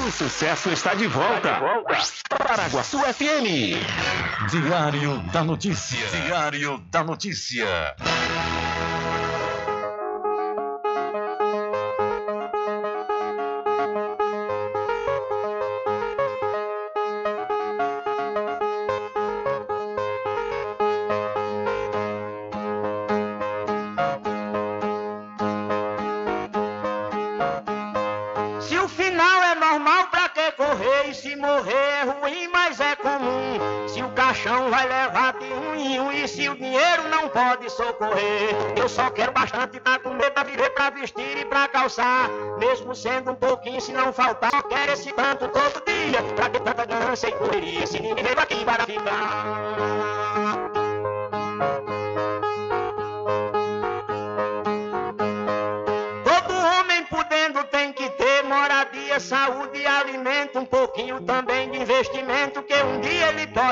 O sucesso está de volta. Paraguaçu FM. Diário da Notícia. Diário da Notícia. Socorrer. Eu só quero bastante pra comer, pra viver, pra vestir e pra calçar. Mesmo sendo um pouquinho, se não faltar, eu quero esse tanto todo dia. Pra que tanta ganância e correria, se ninguém veio aqui para ficar. Ter saúde e alimento, um pouquinho também de investimento, que um dia ele pode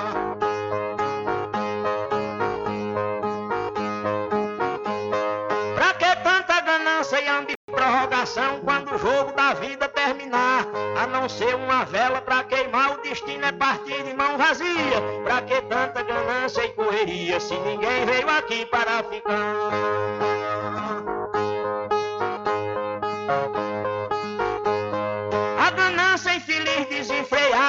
Prorrogação quando o jogo da vida terminar? A não ser uma vela pra queimar, o destino é partir de mão vazia. Pra que tanta ganância e correria se ninguém veio aqui para ficar?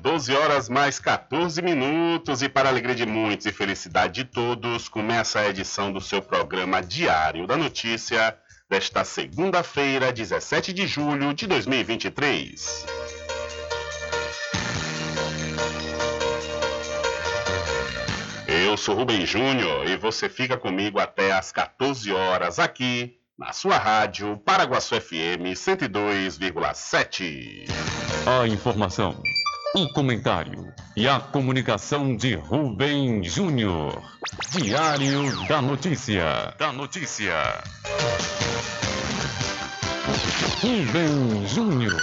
12 horas mais 14 minutos e para alegria de muitos e felicidade de todos, começa a edição do seu programa Diário da Notícia desta segunda-feira, 17 de julho de 2023. Eu sou Rubem Júnior e você fica comigo até às 14 horas aqui na sua rádio Paraguaçu FM 102,7. A informação, o comentário e a comunicação de Rubem Júnior. Diário da Notícia. Da Notícia. Rubem Júnior.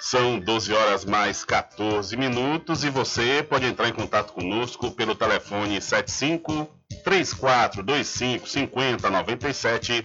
São 12 horas mais 14 minutos e você pode entrar em contato conosco pelo telefone 75 3425 5097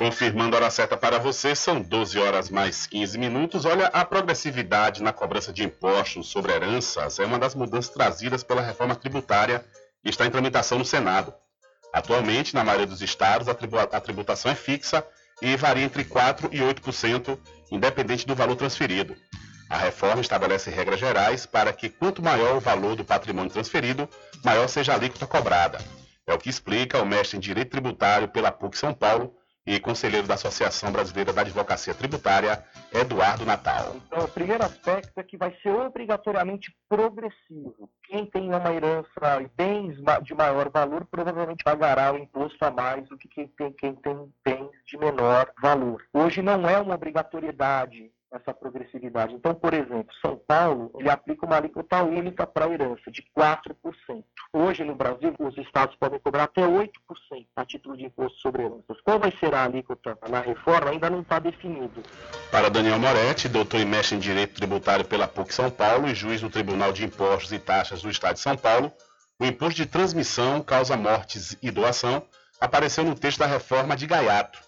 Confirmando a hora certa para você, são 12 horas mais 15 minutos. Olha, a progressividade na cobrança de impostos sobre heranças é uma das mudanças trazidas pela reforma tributária que está em tramitação no Senado. Atualmente, na maioria dos estados, a tributação é fixa e varia entre 4% e 8%, independente do valor transferido. A reforma estabelece regras gerais para que, quanto maior o valor do patrimônio transferido, maior seja a alíquota cobrada. É o que explica o mestre em Direito Tributário pela PUC São Paulo, e conselheiro da Associação Brasileira da Advocacia Tributária, Eduardo Natal. Então, o primeiro aspecto é que vai ser obrigatoriamente progressivo. Quem tem uma herança e bens de maior valor provavelmente pagará o imposto a mais do que quem tem, quem tem bens de menor valor. Hoje não é uma obrigatoriedade essa progressividade. Então, por exemplo, São Paulo, ele aplica uma alíquota única para a herança de 4%. Hoje, no Brasil, os estados podem cobrar até 8% a título de imposto sobre heranças. Qual vai ser a alíquota na reforma ainda não está definido. Para Daniel Moretti, doutor e mestre em Direito Tributário pela PUC São Paulo e juiz do Tribunal de Impostos e Taxas do Estado de São Paulo, o imposto de transmissão, causa mortes e doação apareceu no texto da reforma de Gaiato.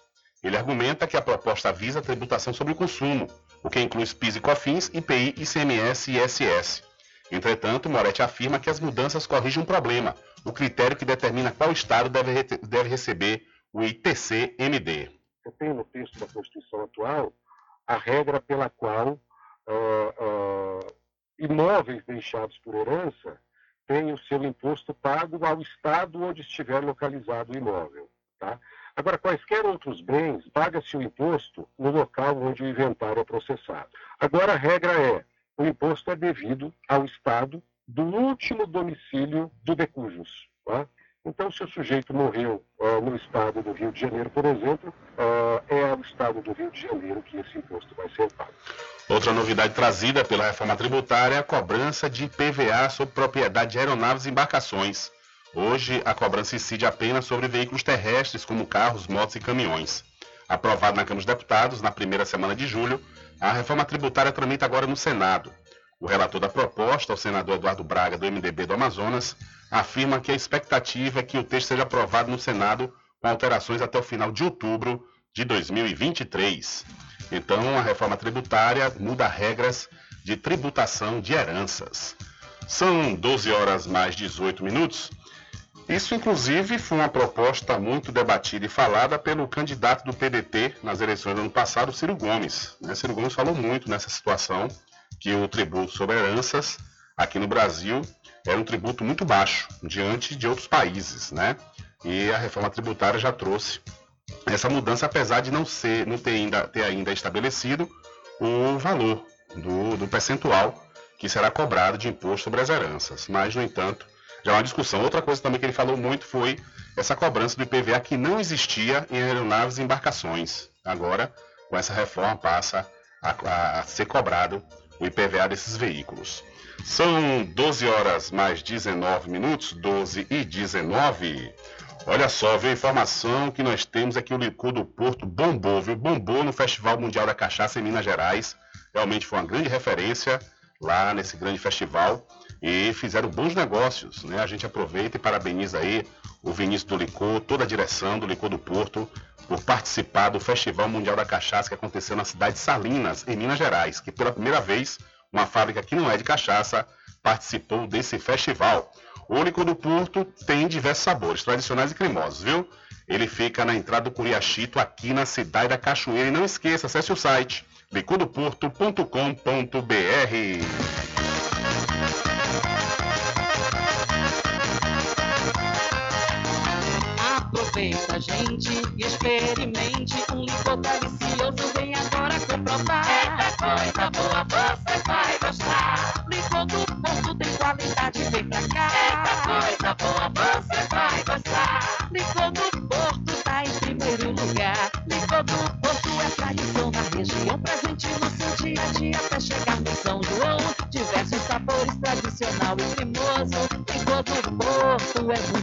Ele argumenta que a proposta visa a tributação sobre o consumo, o que inclui PIS e COFINS, IPI, ICMS e ISS. Entretanto, Moretti afirma que as mudanças corrigem um problema, o critério que determina qual Estado deve, deve receber o ITC-MD. Tenho no texto da Constituição atual a regra pela qual uh, uh, imóveis deixados por herança têm o seu imposto pago ao Estado onde estiver localizado o imóvel. Tá? Agora, quaisquer outros bens, paga-se o imposto no local onde o inventário é processado. Agora, a regra é: o imposto é devido ao Estado do último domicílio do decujus. Tá? Então, se o sujeito morreu uh, no estado do Rio de Janeiro, por exemplo, uh, é ao estado do Rio de Janeiro que esse imposto vai ser pago. Outra novidade trazida pela reforma tributária é a cobrança de PVA sobre propriedade de aeronaves e embarcações. Hoje, a cobrança incide apenas sobre veículos terrestres, como carros, motos e caminhões. Aprovado na Câmara dos Deputados na primeira semana de julho, a reforma tributária tramita agora no Senado. O relator da proposta, o senador Eduardo Braga, do MDB do Amazonas, afirma que a expectativa é que o texto seja aprovado no Senado com alterações até o final de outubro de 2023. Então, a reforma tributária muda regras de tributação de heranças. São 12 horas mais 18 minutos. Isso, inclusive, foi uma proposta muito debatida e falada pelo candidato do PDT nas eleições do ano passado, Ciro Gomes. Né? Ciro Gomes falou muito nessa situação, que o tributo sobre heranças aqui no Brasil era um tributo muito baixo diante de outros países, né? E a reforma tributária já trouxe essa mudança, apesar de não ser, não ter ainda, ter ainda estabelecido o valor do, do percentual que será cobrado de imposto sobre as heranças. Mas, no entanto, já é uma discussão. Outra coisa também que ele falou muito foi essa cobrança do IPVA que não existia em aeronaves e embarcações. Agora, com essa reforma, passa a, a ser cobrado o IPVA desses veículos. São 12 horas mais 19 minutos, 12 e 19. Olha só, viu a informação que nós temos aqui, o licor do Porto bombou, viu? Bombou no Festival Mundial da Cachaça em Minas Gerais. Realmente foi uma grande referência lá nesse grande festival. E fizeram bons negócios. Né? A gente aproveita e parabeniza aí o Vinícius do Licor, toda a direção do Licor do Porto, por participar do Festival Mundial da Cachaça que aconteceu na cidade de Salinas, em Minas Gerais, que pela primeira vez uma fábrica que não é de cachaça participou desse festival. O Licor do Porto tem diversos sabores, tradicionais e cremosos, viu? Ele fica na entrada do Curiachito, aqui na cidade da Cachoeira. E não esqueça, acesse o site licordoporto.com.br. Aproveita, gente, experimente um licor delicioso. Vem agora comprovar. Eita coisa boa, você vai gostar. Licor do Porto tem qualidade, vem pra cá. Eita coisa boa, tradicional e cremoso. Licor do Porto é muito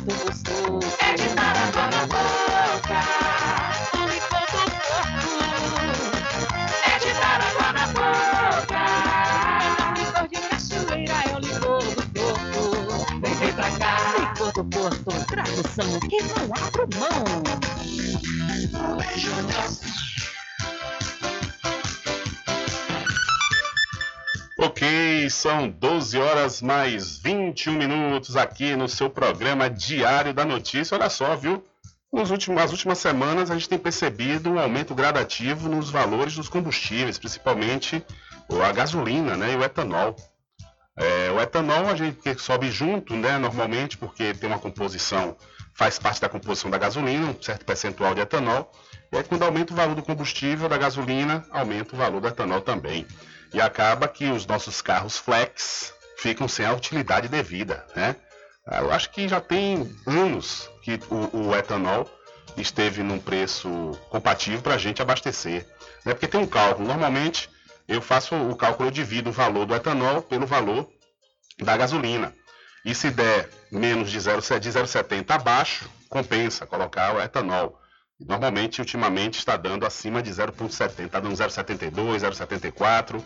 são 12 horas mais 21 minutos aqui no seu programa Diário da Notícia. Olha só, viu? Nos últimos, nas últimas semanas a gente tem percebido um aumento gradativo nos valores dos combustíveis, principalmente a gasolina né, e o etanol. É, o etanol a gente sobe junto, né, normalmente, porque tem uma composição, faz parte da composição da gasolina, um certo percentual de etanol. E aí, quando aumenta o valor do combustível, da gasolina, aumenta o valor do etanol também. E acaba que os nossos carros flex ficam sem a utilidade devida, né? Eu acho que já tem anos que o, o etanol esteve num preço compatível para a gente abastecer. Né? Porque tem um cálculo. Normalmente eu faço o cálculo, eu divido o valor do etanol pelo valor da gasolina. E se der menos de 0,70 abaixo, compensa colocar o etanol. Normalmente, ultimamente, está dando acima de 0,70, está dando 0,72, 0,74,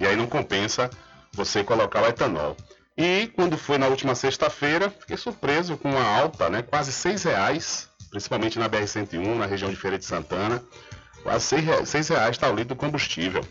e aí não compensa você colocar o etanol. E quando foi na última sexta-feira, fiquei surpreso com uma alta, né, quase R$ reais, principalmente na BR-101, na região de Feira de Santana, quase R$ reais está o litro do combustível.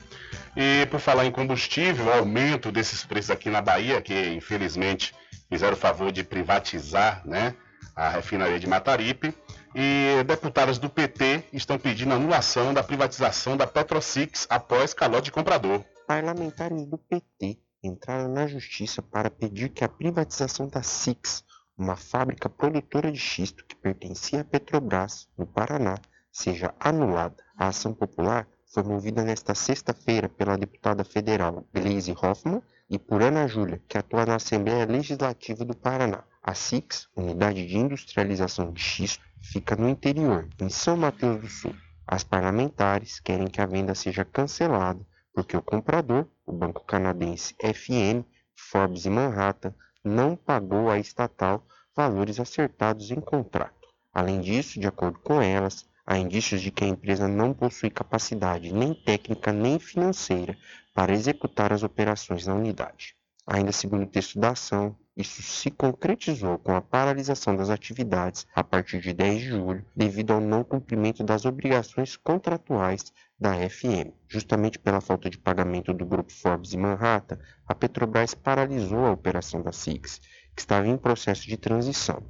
E por falar em combustível, o aumento desses preços aqui na Bahia, que infelizmente fizeram o favor de privatizar né, a refinaria de Mataripe, e deputadas do PT estão pedindo anulação da privatização da Petrosix após calote de comprador. Parlamentares do PT entraram na justiça para pedir que a privatização da Six, uma fábrica produtora de xisto que pertencia à Petrobras, no Paraná, seja anulada. A ação popular foi movida nesta sexta-feira pela deputada federal Gleisi Hoffmann e por Ana Júlia, que atua na Assembleia Legislativa do Paraná. A SIX, Unidade de Industrialização de Xisto, fica no interior, em São Mateus do Sul. As parlamentares querem que a venda seja cancelada porque o comprador, o banco canadense FN, Forbes e Manhattan, não pagou à estatal valores acertados em contrato. Além disso, de acordo com elas, há indícios de que a empresa não possui capacidade nem técnica nem financeira para executar as operações na unidade. Ainda segundo o texto da ação, isso se concretizou com a paralisação das atividades a partir de 10 de julho, devido ao não cumprimento das obrigações contratuais da FM. Justamente pela falta de pagamento do grupo Forbes e Manhattan, a Petrobras paralisou a operação da SIGS, que estava em processo de transição.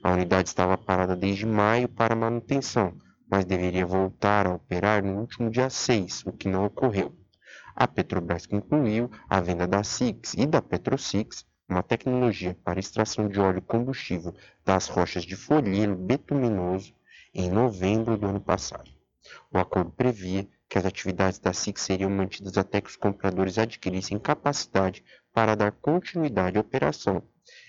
A unidade estava parada desde maio para manutenção, mas deveria voltar a operar no último dia 6, o que não ocorreu. A Petrobras concluiu a venda da SIGS e da PetroSix uma tecnologia para extração de óleo combustível das rochas de folheiro betuminoso em novembro do ano passado. O acordo previa que as atividades da SIC seriam mantidas até que os compradores adquirissem capacidade para dar continuidade à operação.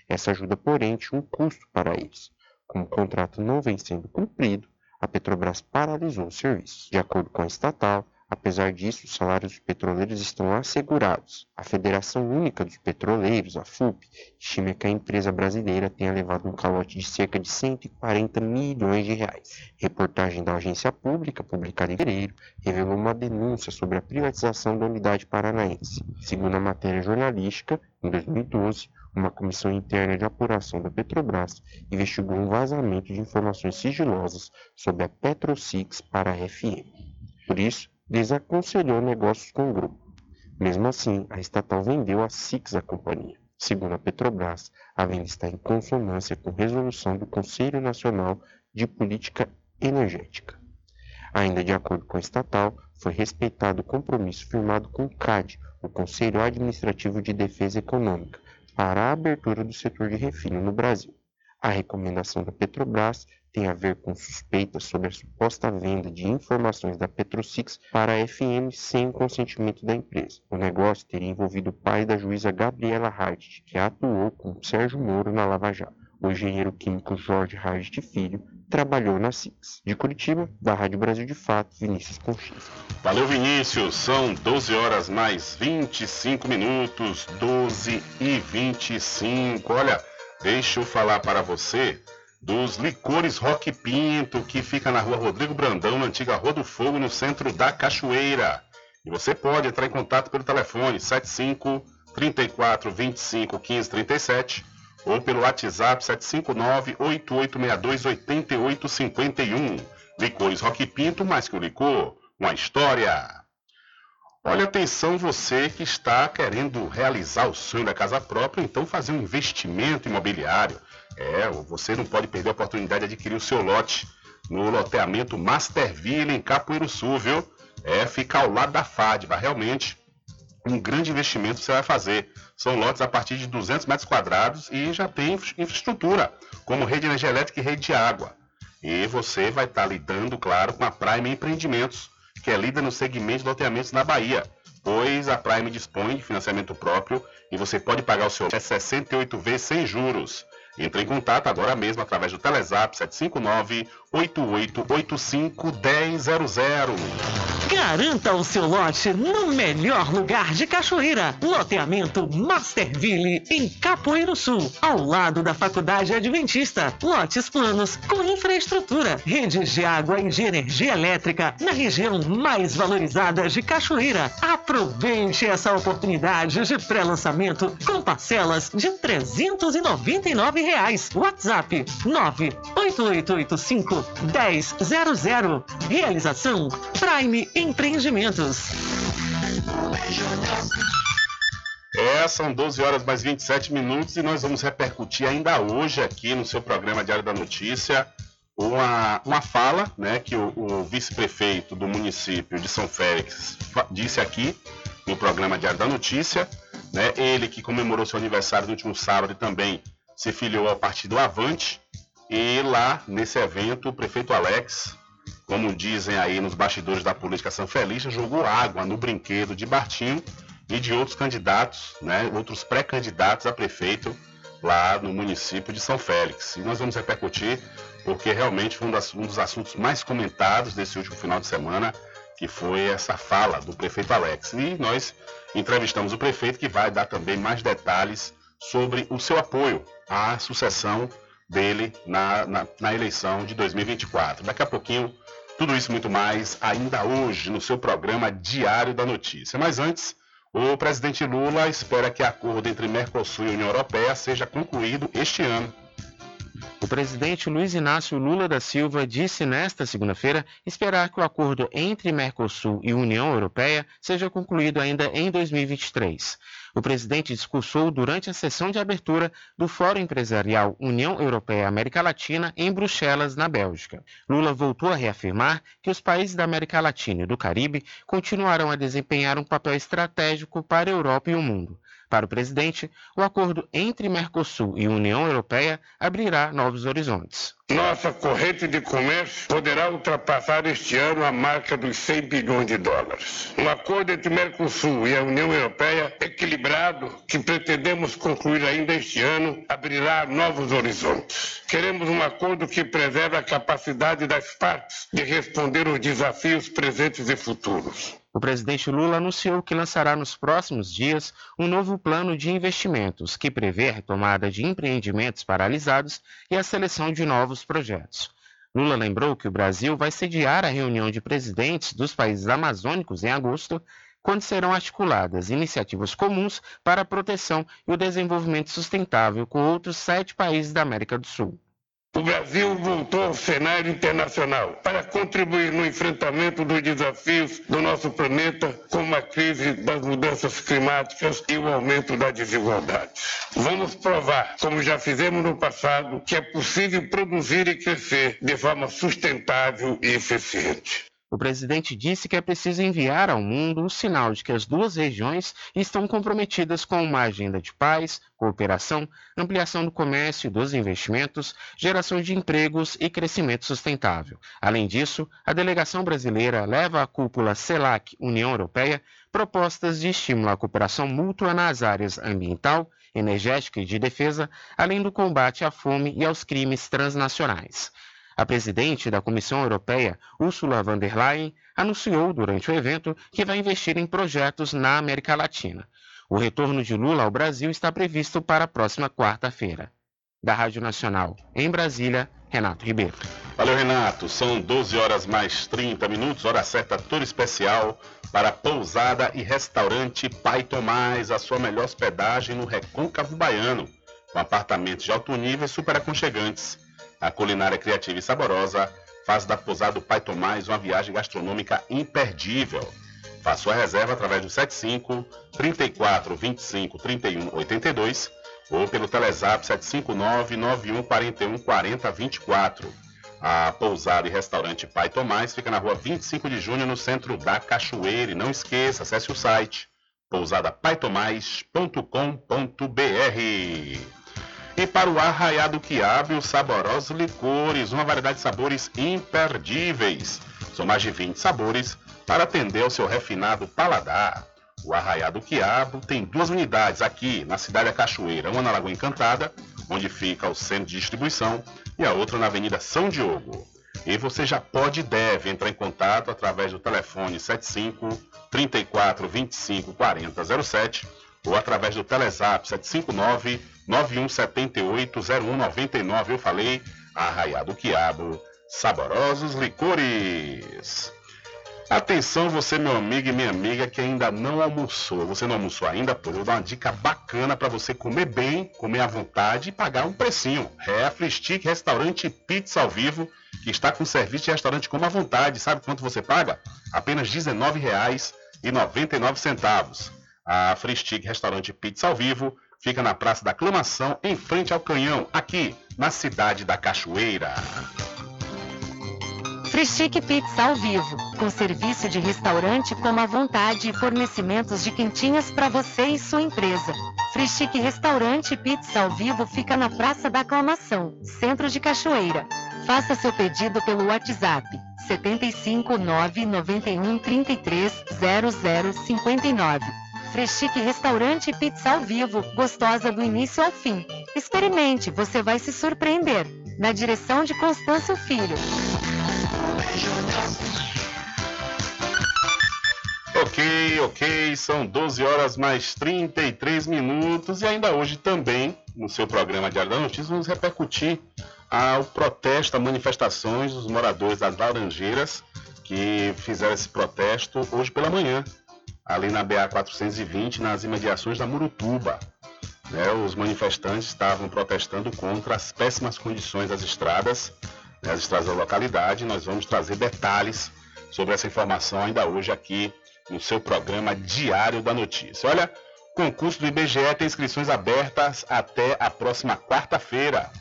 Essa ajuda, porém, tinha um custo para eles. Como o contrato não vem sendo cumprido, a Petrobras paralisou os serviços. De acordo com a estatal, Apesar disso, os salários dos petroleiros estão assegurados. A Federação Única dos Petroleiros, a FUP, estima que a empresa brasileira tenha levado um calote de cerca de 140 milhões de reais. Reportagem da agência pública, publicada em fevereiro, revelou uma denúncia sobre a privatização da unidade paranaense. Segundo a matéria jornalística, em 2012, uma comissão interna de apuração da Petrobras investigou um vazamento de informações sigilosas sobre a PetroSix para a FM. Por isso, desaconselhou negócios com o grupo. Mesmo assim, a estatal vendeu a Six à companhia. Segundo a Petrobras, a venda está em consonância com resolução do Conselho Nacional de Política Energética. Ainda de acordo com a estatal, foi respeitado o compromisso firmado com o CAD, o Conselho Administrativo de Defesa Econômica, para a abertura do setor de refino no Brasil. A recomendação da Petrobras tem a ver com suspeitas sobre a suposta venda de informações da Petrosix para a FM sem o consentimento da empresa. O negócio teria envolvido o pai da juíza Gabriela Hart, que atuou com Sérgio Moro na Lava Jato. O engenheiro químico Jorge Hart Filho trabalhou na CIX. De Curitiba, da Rádio Brasil de Fato, Vinícius Conchista. Valeu, Vinícius. São 12 horas mais 25 minutos, 12 e 25. Olha, deixa eu falar para você dos licores Rock Pinto, que fica na rua Rodrigo Brandão, na antiga Rua do Fogo, no centro da Cachoeira. E você pode entrar em contato pelo telefone 75 34 25 15 37 ou pelo WhatsApp 759-8862-8851. Licores Rock Pinto, mais que o licor, uma história. Olha, atenção você que está querendo realizar o sonho da casa própria, então fazer um investimento imobiliário. É, você não pode perder a oportunidade de adquirir o seu lote no loteamento Masterville em Capoeiro Sul, viu? É, fica ao lado da FADBA, realmente um grande investimento você vai fazer. São lotes a partir de 200 metros quadrados e já tem infraestrutura, como rede de energia elétrica e rede de água. E você vai estar lidando, claro, com a Prime Empreendimentos, que é líder no segmento de loteamentos na Bahia, pois a Prime dispõe de financiamento próprio e você pode pagar o seu é 68 vezes sem juros. Entre em contato agora mesmo através do Telezap 759 8885 1000. Garanta o seu lote no melhor lugar de Cachoeira. Loteamento Masterville, em Capoeiro Sul, ao lado da Faculdade Adventista. Lotes planos com infraestrutura, redes de água e de energia elétrica na região mais valorizada de Cachoeira. Aproveite essa oportunidade de pré-lançamento com parcelas de R$ 399. Reais. WhatsApp 98885 1000. Realização Prime Empreendimentos. É, são 12 horas mais 27 minutos e nós vamos repercutir ainda hoje aqui no seu programa Diário da Notícia uma, uma fala né, que o, o vice-prefeito do município de São Félix disse aqui no programa Diário da Notícia. Né, ele que comemorou seu aniversário no último sábado e também se filiou ao partido Avante. E lá nesse evento, o prefeito Alex como dizem aí nos bastidores da política sanfelista, jogou água no brinquedo de Bartinho e de outros candidatos, né, outros pré-candidatos a prefeito lá no município de São Félix. E nós vamos repercutir, porque realmente foi um, um dos assuntos mais comentados desse último final de semana, que foi essa fala do prefeito Alex. E nós entrevistamos o prefeito, que vai dar também mais detalhes sobre o seu apoio à sucessão dele na, na, na eleição de 2024. Daqui a pouquinho, tudo isso muito mais, ainda hoje, no seu programa Diário da Notícia. Mas antes, o presidente Lula espera que o acordo entre Mercosul e União Europeia seja concluído este ano. O presidente Luiz Inácio Lula da Silva disse nesta segunda-feira esperar que o acordo entre Mercosul e União Europeia seja concluído ainda em 2023. O presidente discursou durante a sessão de abertura do Fórum Empresarial União Europeia-América Latina em Bruxelas, na Bélgica. Lula voltou a reafirmar que os países da América Latina e do Caribe continuarão a desempenhar um papel estratégico para a Europa e o mundo. Para o presidente, o acordo entre Mercosul e União Europeia abrirá novos horizontes. Nossa corrente de comércio poderá ultrapassar este ano a marca dos 100 bilhões de dólares. Um acordo entre Mercosul e a União Europeia equilibrado, que pretendemos concluir ainda este ano, abrirá novos horizontes. Queremos um acordo que preserve a capacidade das partes de responder aos desafios presentes e futuros. O presidente Lula anunciou que lançará nos próximos dias um novo plano de investimentos que prevê a retomada de empreendimentos paralisados e a seleção de novos projetos. Lula lembrou que o Brasil vai sediar a reunião de presidentes dos países amazônicos em agosto, quando serão articuladas iniciativas comuns para a proteção e o desenvolvimento sustentável com outros sete países da América do Sul. O Brasil voltou ao cenário internacional para contribuir no enfrentamento dos desafios do nosso planeta, como a crise das mudanças climáticas e o aumento da desigualdade. Vamos provar, como já fizemos no passado, que é possível produzir e crescer de forma sustentável e eficiente. O presidente disse que é preciso enviar ao mundo um sinal de que as duas regiões estão comprometidas com uma agenda de paz, cooperação, ampliação do comércio e dos investimentos, geração de empregos e crescimento sustentável. Além disso, a delegação brasileira leva à cúpula CELAC União Europeia propostas de estímulo à cooperação mútua nas áreas ambiental, energética e de defesa, além do combate à fome e aos crimes transnacionais. A presidente da Comissão Europeia, Ursula von der Leyen, anunciou durante o evento que vai investir em projetos na América Latina. O retorno de Lula ao Brasil está previsto para a próxima quarta-feira. Da Rádio Nacional, em Brasília, Renato Ribeiro. Valeu, Renato. São 12 horas mais 30 minutos, hora certa toda especial para pousada e restaurante Pai Tomás, a sua melhor hospedagem no Recôncavo Baiano, com apartamentos de alto nível e super aconchegantes. A culinária criativa e saborosa faz da Pousada do Pai Tomás uma viagem gastronômica imperdível. Faça sua reserva através do 75 34 25 31 82 ou pelo Telezap 759 91 41 40 24. A pousada e restaurante Pai Tomás fica na rua 25 de junho, no centro da Cachoeira. E não esqueça, acesse o site pousadapaitomais.com.br. E para o arraiado quiabo, saborosos licores, uma variedade de sabores imperdíveis. São mais de 20 sabores para atender ao seu refinado paladar. O Arraiado Quiabo tem duas unidades aqui na cidade da Cachoeira, uma na Lagoa Encantada, onde fica o centro de distribuição, e a outra na Avenida São Diogo. E você já pode e deve entrar em contato através do telefone 75 34 25 40 07 ou através do Telezap 759 9178 0199. Eu falei, Arraiado Quiabo, saborosos licores. Atenção você, meu amigo e minha amiga, que ainda não almoçou. Você não almoçou ainda? Pois eu vou dar uma dica bacana para você comer bem, comer à vontade e pagar um precinho. A Stick Restaurante Pizza ao Vivo, que está com serviço de restaurante como à vontade. Sabe quanto você paga? Apenas R$19,99. A Free Stick Restaurante Pizza ao Vivo fica na Praça da Aclamação, em frente ao Canhão, aqui na cidade da Cachoeira. Frischique Pizza ao vivo, com serviço de restaurante como à vontade e fornecimentos de quentinhas para você e sua empresa. Frischique Restaurante Pizza ao vivo fica na Praça da Aclamação, centro de Cachoeira. Faça seu pedido pelo WhatsApp 75 991 33 0059. Freschique Restaurante e Pizza ao Vivo, gostosa do início ao fim. Experimente, você vai se surpreender. Na direção de Constâncio Filho. Ok, ok, são 12 horas mais 33 minutos e ainda hoje também, no seu programa Diário da Notícia, vamos repercutir ao protesto, a manifestações dos moradores das Laranjeiras que fizeram esse protesto hoje pela manhã, ali na BA 420, nas imediações da Murutuba. Né, os manifestantes estavam protestando contra as péssimas condições das estradas, né, as estradas da localidade. Nós vamos trazer detalhes sobre essa informação ainda hoje aqui no seu programa Diário da Notícia. Olha, concurso do IBGE tem inscrições abertas até a próxima quarta-feira.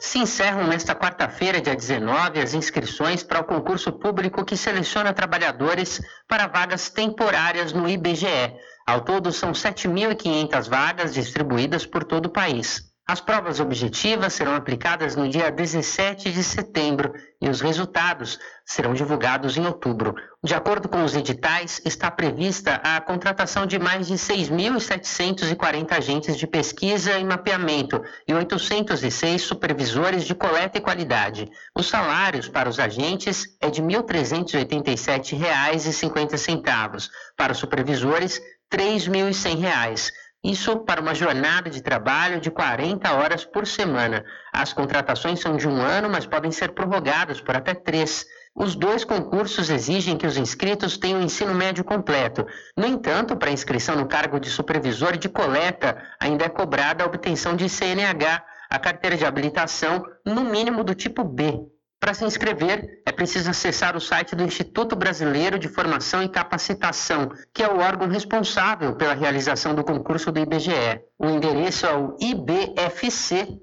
Se encerram nesta quarta-feira, dia 19, as inscrições para o concurso público que seleciona trabalhadores para vagas temporárias no IBGE. Ao todo, são 7.500 vagas distribuídas por todo o país. As provas objetivas serão aplicadas no dia 17 de setembro e os resultados serão divulgados em outubro. De acordo com os editais, está prevista a contratação de mais de 6.740 agentes de pesquisa e mapeamento e 806 supervisores de coleta e qualidade. Os salários para os agentes é de R$ 1.387,50. Para os supervisores, R$ 3.100. Isso para uma jornada de trabalho de 40 horas por semana. As contratações são de um ano, mas podem ser prorrogadas por até três. Os dois concursos exigem que os inscritos tenham ensino médio completo. No entanto, para inscrição no cargo de supervisor de coleta, ainda é cobrada a obtenção de CNH, a carteira de habilitação, no mínimo do tipo B. Para se inscrever, é preciso acessar o site do Instituto Brasileiro de Formação e Capacitação, que é o órgão responsável pela realização do concurso do IBGE. O endereço é o ibfc.org.br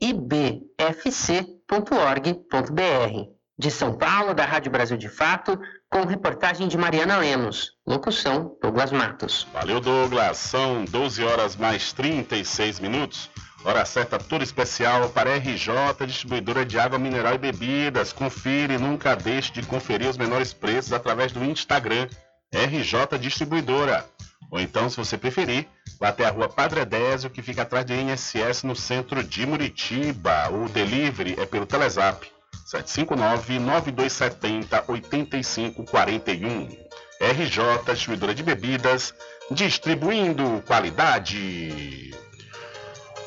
ibfc.org.br. De São Paulo, da Rádio Brasil de Fato, com reportagem de Mariana Lemos. Locução, Douglas Matos. Valeu, Douglas. São 12 horas mais 36 minutos. Hora certa toda especial para RJ, distribuidora de água mineral e bebidas. Confira e nunca deixe de conferir os menores preços através do Instagram RJ Distribuidora. Ou então, se você preferir, vá até a rua Padre Désio, que fica atrás do INSS no centro de Muritiba. O delivery é pelo Telezap 759-9270-8541. RJ Distribuidora de Bebidas, distribuindo qualidade.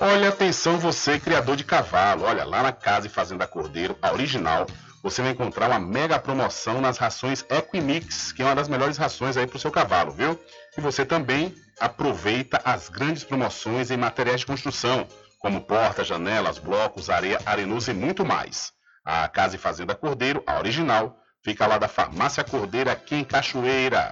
Olha, atenção você, criador de cavalo. Olha, lá na Casa e Fazenda Cordeiro, a original, você vai encontrar uma mega promoção nas rações Equimix, que é uma das melhores rações aí para o seu cavalo, viu? E você também aproveita as grandes promoções em materiais de construção, como portas, janelas, blocos, areia, arenoso e muito mais. A Casa e Fazenda Cordeiro, a original, fica lá da Farmácia Cordeiro, aqui em Cachoeira.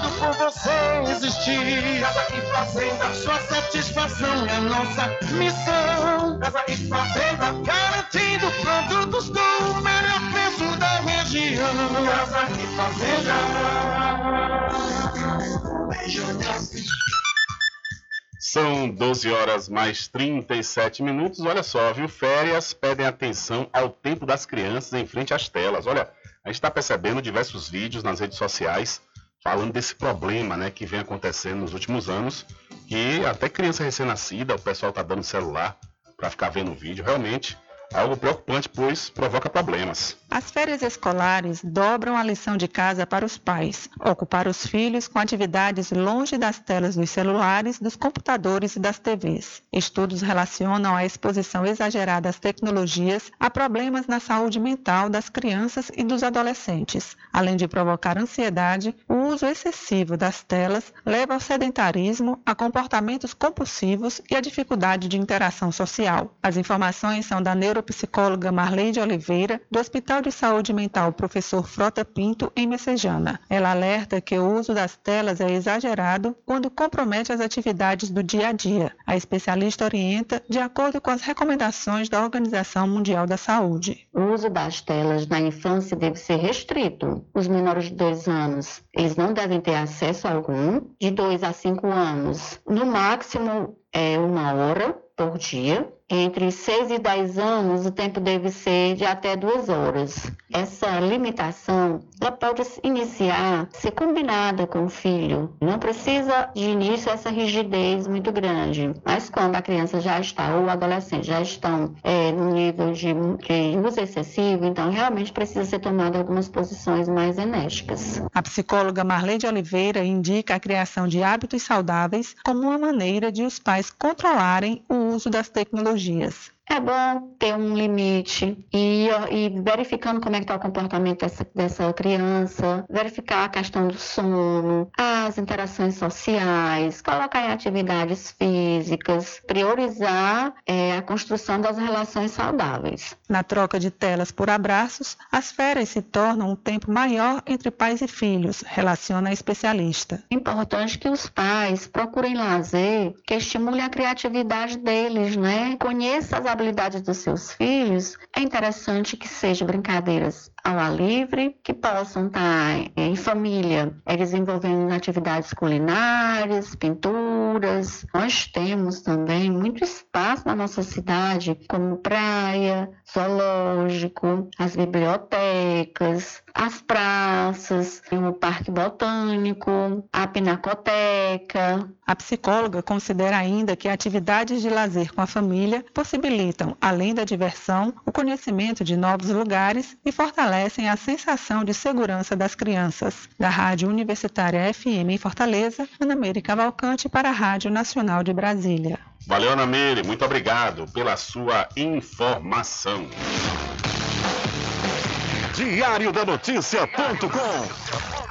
por você existir. Casa e fazenda, sua satisfação é nossa missão. Casa e fazenda, garantindo produtos com o melhor preço da região. Casa e fazenda. São 12 horas mais 37 minutos. Olha só, viu? Férias pedem atenção ao tempo das crianças em frente às telas. Olha, a gente está percebendo diversos vídeos nas redes sociais falando desse problema né, que vem acontecendo nos últimos anos, que até criança recém-nascida, o pessoal está dando celular para ficar vendo vídeo. Realmente algo preocupante, pois provoca problemas. As férias escolares dobram a lição de casa para os pais, ocupar os filhos com atividades longe das telas dos celulares, dos computadores e das TVs. Estudos relacionam a exposição exagerada às tecnologias a problemas na saúde mental das crianças e dos adolescentes. Além de provocar ansiedade, o uso excessivo das telas leva ao sedentarismo, a comportamentos compulsivos e a dificuldade de interação social. As informações são da neuropsicóloga Marlene Oliveira, do Hospital de Saúde Mental Professor Frota Pinto, em Messejana. Ela alerta que o uso das telas é exagerado quando compromete as atividades do dia a dia. A especialista orienta de acordo com as recomendações da Organização Mundial da Saúde. O uso das telas na infância deve ser restrito. Os menores de 2 anos, eles não devem ter acesso algum. De 2 a 5 anos, no máximo é uma hora por dia. Entre 6 e 10 anos, o tempo deve ser de até duas horas. Essa limitação ela pode iniciar, ser combinada com o filho. Não precisa de início essa rigidez muito grande, mas quando a criança já está, ou o adolescente já estão é, no nível de, de uso excessivo, então realmente precisa ser tomada algumas posições mais enérgicas. A psicóloga Marlene Oliveira indica a criação de hábitos saudáveis como uma maneira de os pais controlarem o uso das tecnologias tecnologias é bom ter um limite e, e verificando como é que está o comportamento dessa, dessa, criança, verificar a questão do sono, as interações sociais, colocar em atividades físicas, priorizar é, a construção das relações saudáveis. Na troca de telas por abraços, as férias se tornam um tempo maior entre pais e filhos, relaciona a especialista. Importante que os pais procurem lazer que estimule a criatividade deles, né? Conheça as habilidades dos seus filhos, é interessante que sejam brincadeiras ao ar livre, que possam estar eh, em família, é, desenvolvendo atividades culinárias, pinturas. Nós temos também muito espaço na nossa cidade, como praia, zoológico, as bibliotecas, as praças praças, o Parque Botânico, a Pinacoteca. A psicóloga considera ainda que atividades de lazer com a família possibilitam, além da diversão, o conhecimento de novos lugares e fortalecem a sensação de segurança das crianças. Da Rádio Universitária FM em Fortaleza, Ana Meire Cavalcante para a Rádio Nacional de Brasília. Valeu, Ana Meire. Muito obrigado pela sua informação. Diário da Notícia.com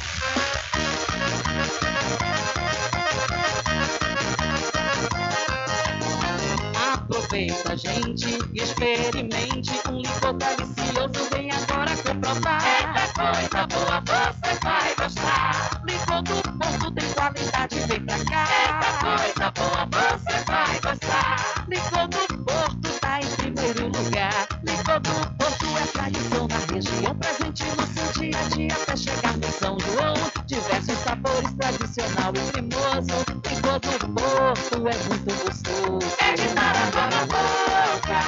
Aproveita, gente, e experimente um licor delicioso. Vem agora comprovar. Eita coisa boa, você vai gostar. Licor do Porto tem qualidade, vem pra cá. Eita coisa boa, você vai gostar. Licor do Porto tá em primeiro lugar. Licor do Porto é tradição na região, presente no seu dia a dia até chegar no São João. Diversos sabores, tradicional e cremoso. Licor do Porto é muito gostoso. É de dar água na boca.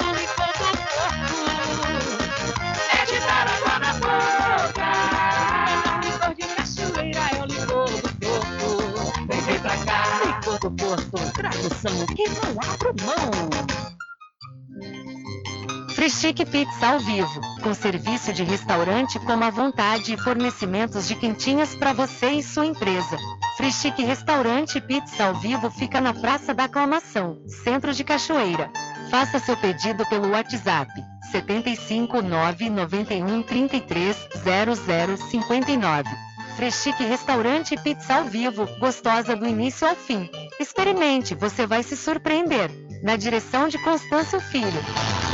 O licor do Porto é de dar água na boca. É um licor de cachoeira, é o licor do Porto. Vem, vem pra cá. Licor do Porto, tradução que não abro mão. Frischique Pizza ao vivo, com serviço de restaurante como à vontade e fornecimentos de quentinhas para você e sua empresa. Frischique Restaurante Pizza ao vivo fica na Praça da Aclamação, Centro de Cachoeira. Faça seu pedido pelo WhatsApp 75 991 33 0059. Freschique Restaurante Pizza ao vivo, gostosa do início ao fim. Experimente, você vai se surpreender. Na direção de Constâncio Filho.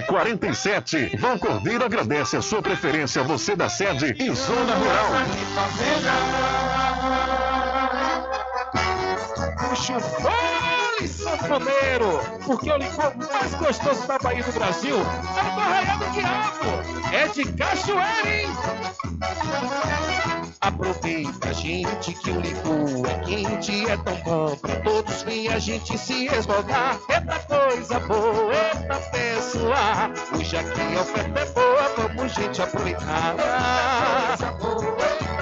1147. Vão Cordeiro agradece a sua preferência, você da sede e Zona Rural. Puxa, vai, sanfoneiro! Porque o licor mais gostoso da Bahia do Brasil é do Arraial do Diabo! É de cachoeira, hein? Aproveita, gente, que o licor é quente, é tão bom pra todos vir a gente se esmogar. Eita coisa boa, eita pessoa! Hoje aqui a oferta é boa, vamos, gente, aproveitar. Coisa boa,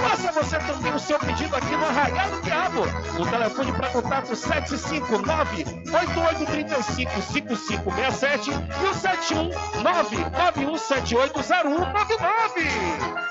Faça você também o seu pedido aqui no Arraial do Diabo. O telefone para contato 759-8835-5567 e o 71991780199.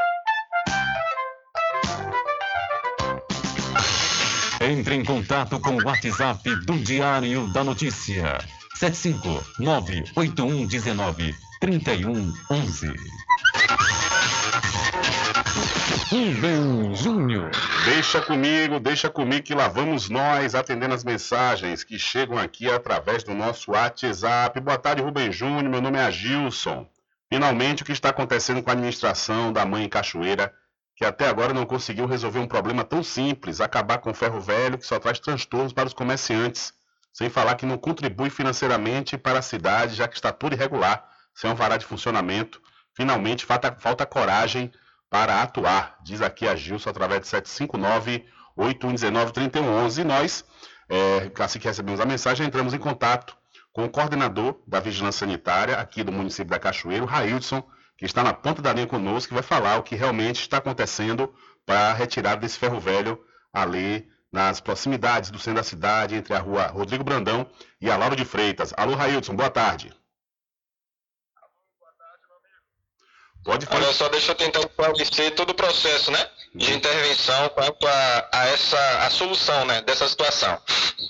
Entre em contato com o WhatsApp do Diário da Notícia. 75 98119 3111. Rubem Júnior. Deixa comigo, deixa comigo que lá vamos nós atendendo as mensagens que chegam aqui através do nosso WhatsApp. Boa tarde, Rubem Júnior. Meu nome é Agilson. Finalmente, o que está acontecendo com a administração da mãe Cachoeira, que até agora não conseguiu resolver um problema tão simples, acabar com o ferro velho que só traz transtornos para os comerciantes, sem falar que não contribui financeiramente para a cidade, já que está tudo irregular, sem um vará de funcionamento. Finalmente, falta, falta coragem para atuar, diz aqui a Gilson através de 759-8119-3111. E nós, é, assim que recebemos a mensagem, entramos em contato com o coordenador da Vigilância Sanitária aqui do município da Cachoeiro, Raildson, que está na ponta da linha conosco, que vai falar o que realmente está acontecendo para a retirada desse ferro velho ali nas proximidades do centro da cidade, entre a rua Rodrigo Brandão e a Lauro de Freitas. Alô, Raildson, boa tarde. Pode falar. Olha só, deixa eu tentar esclarecer todo o processo, né? De intervenção quanto a, a essa a solução, né? Dessa situação.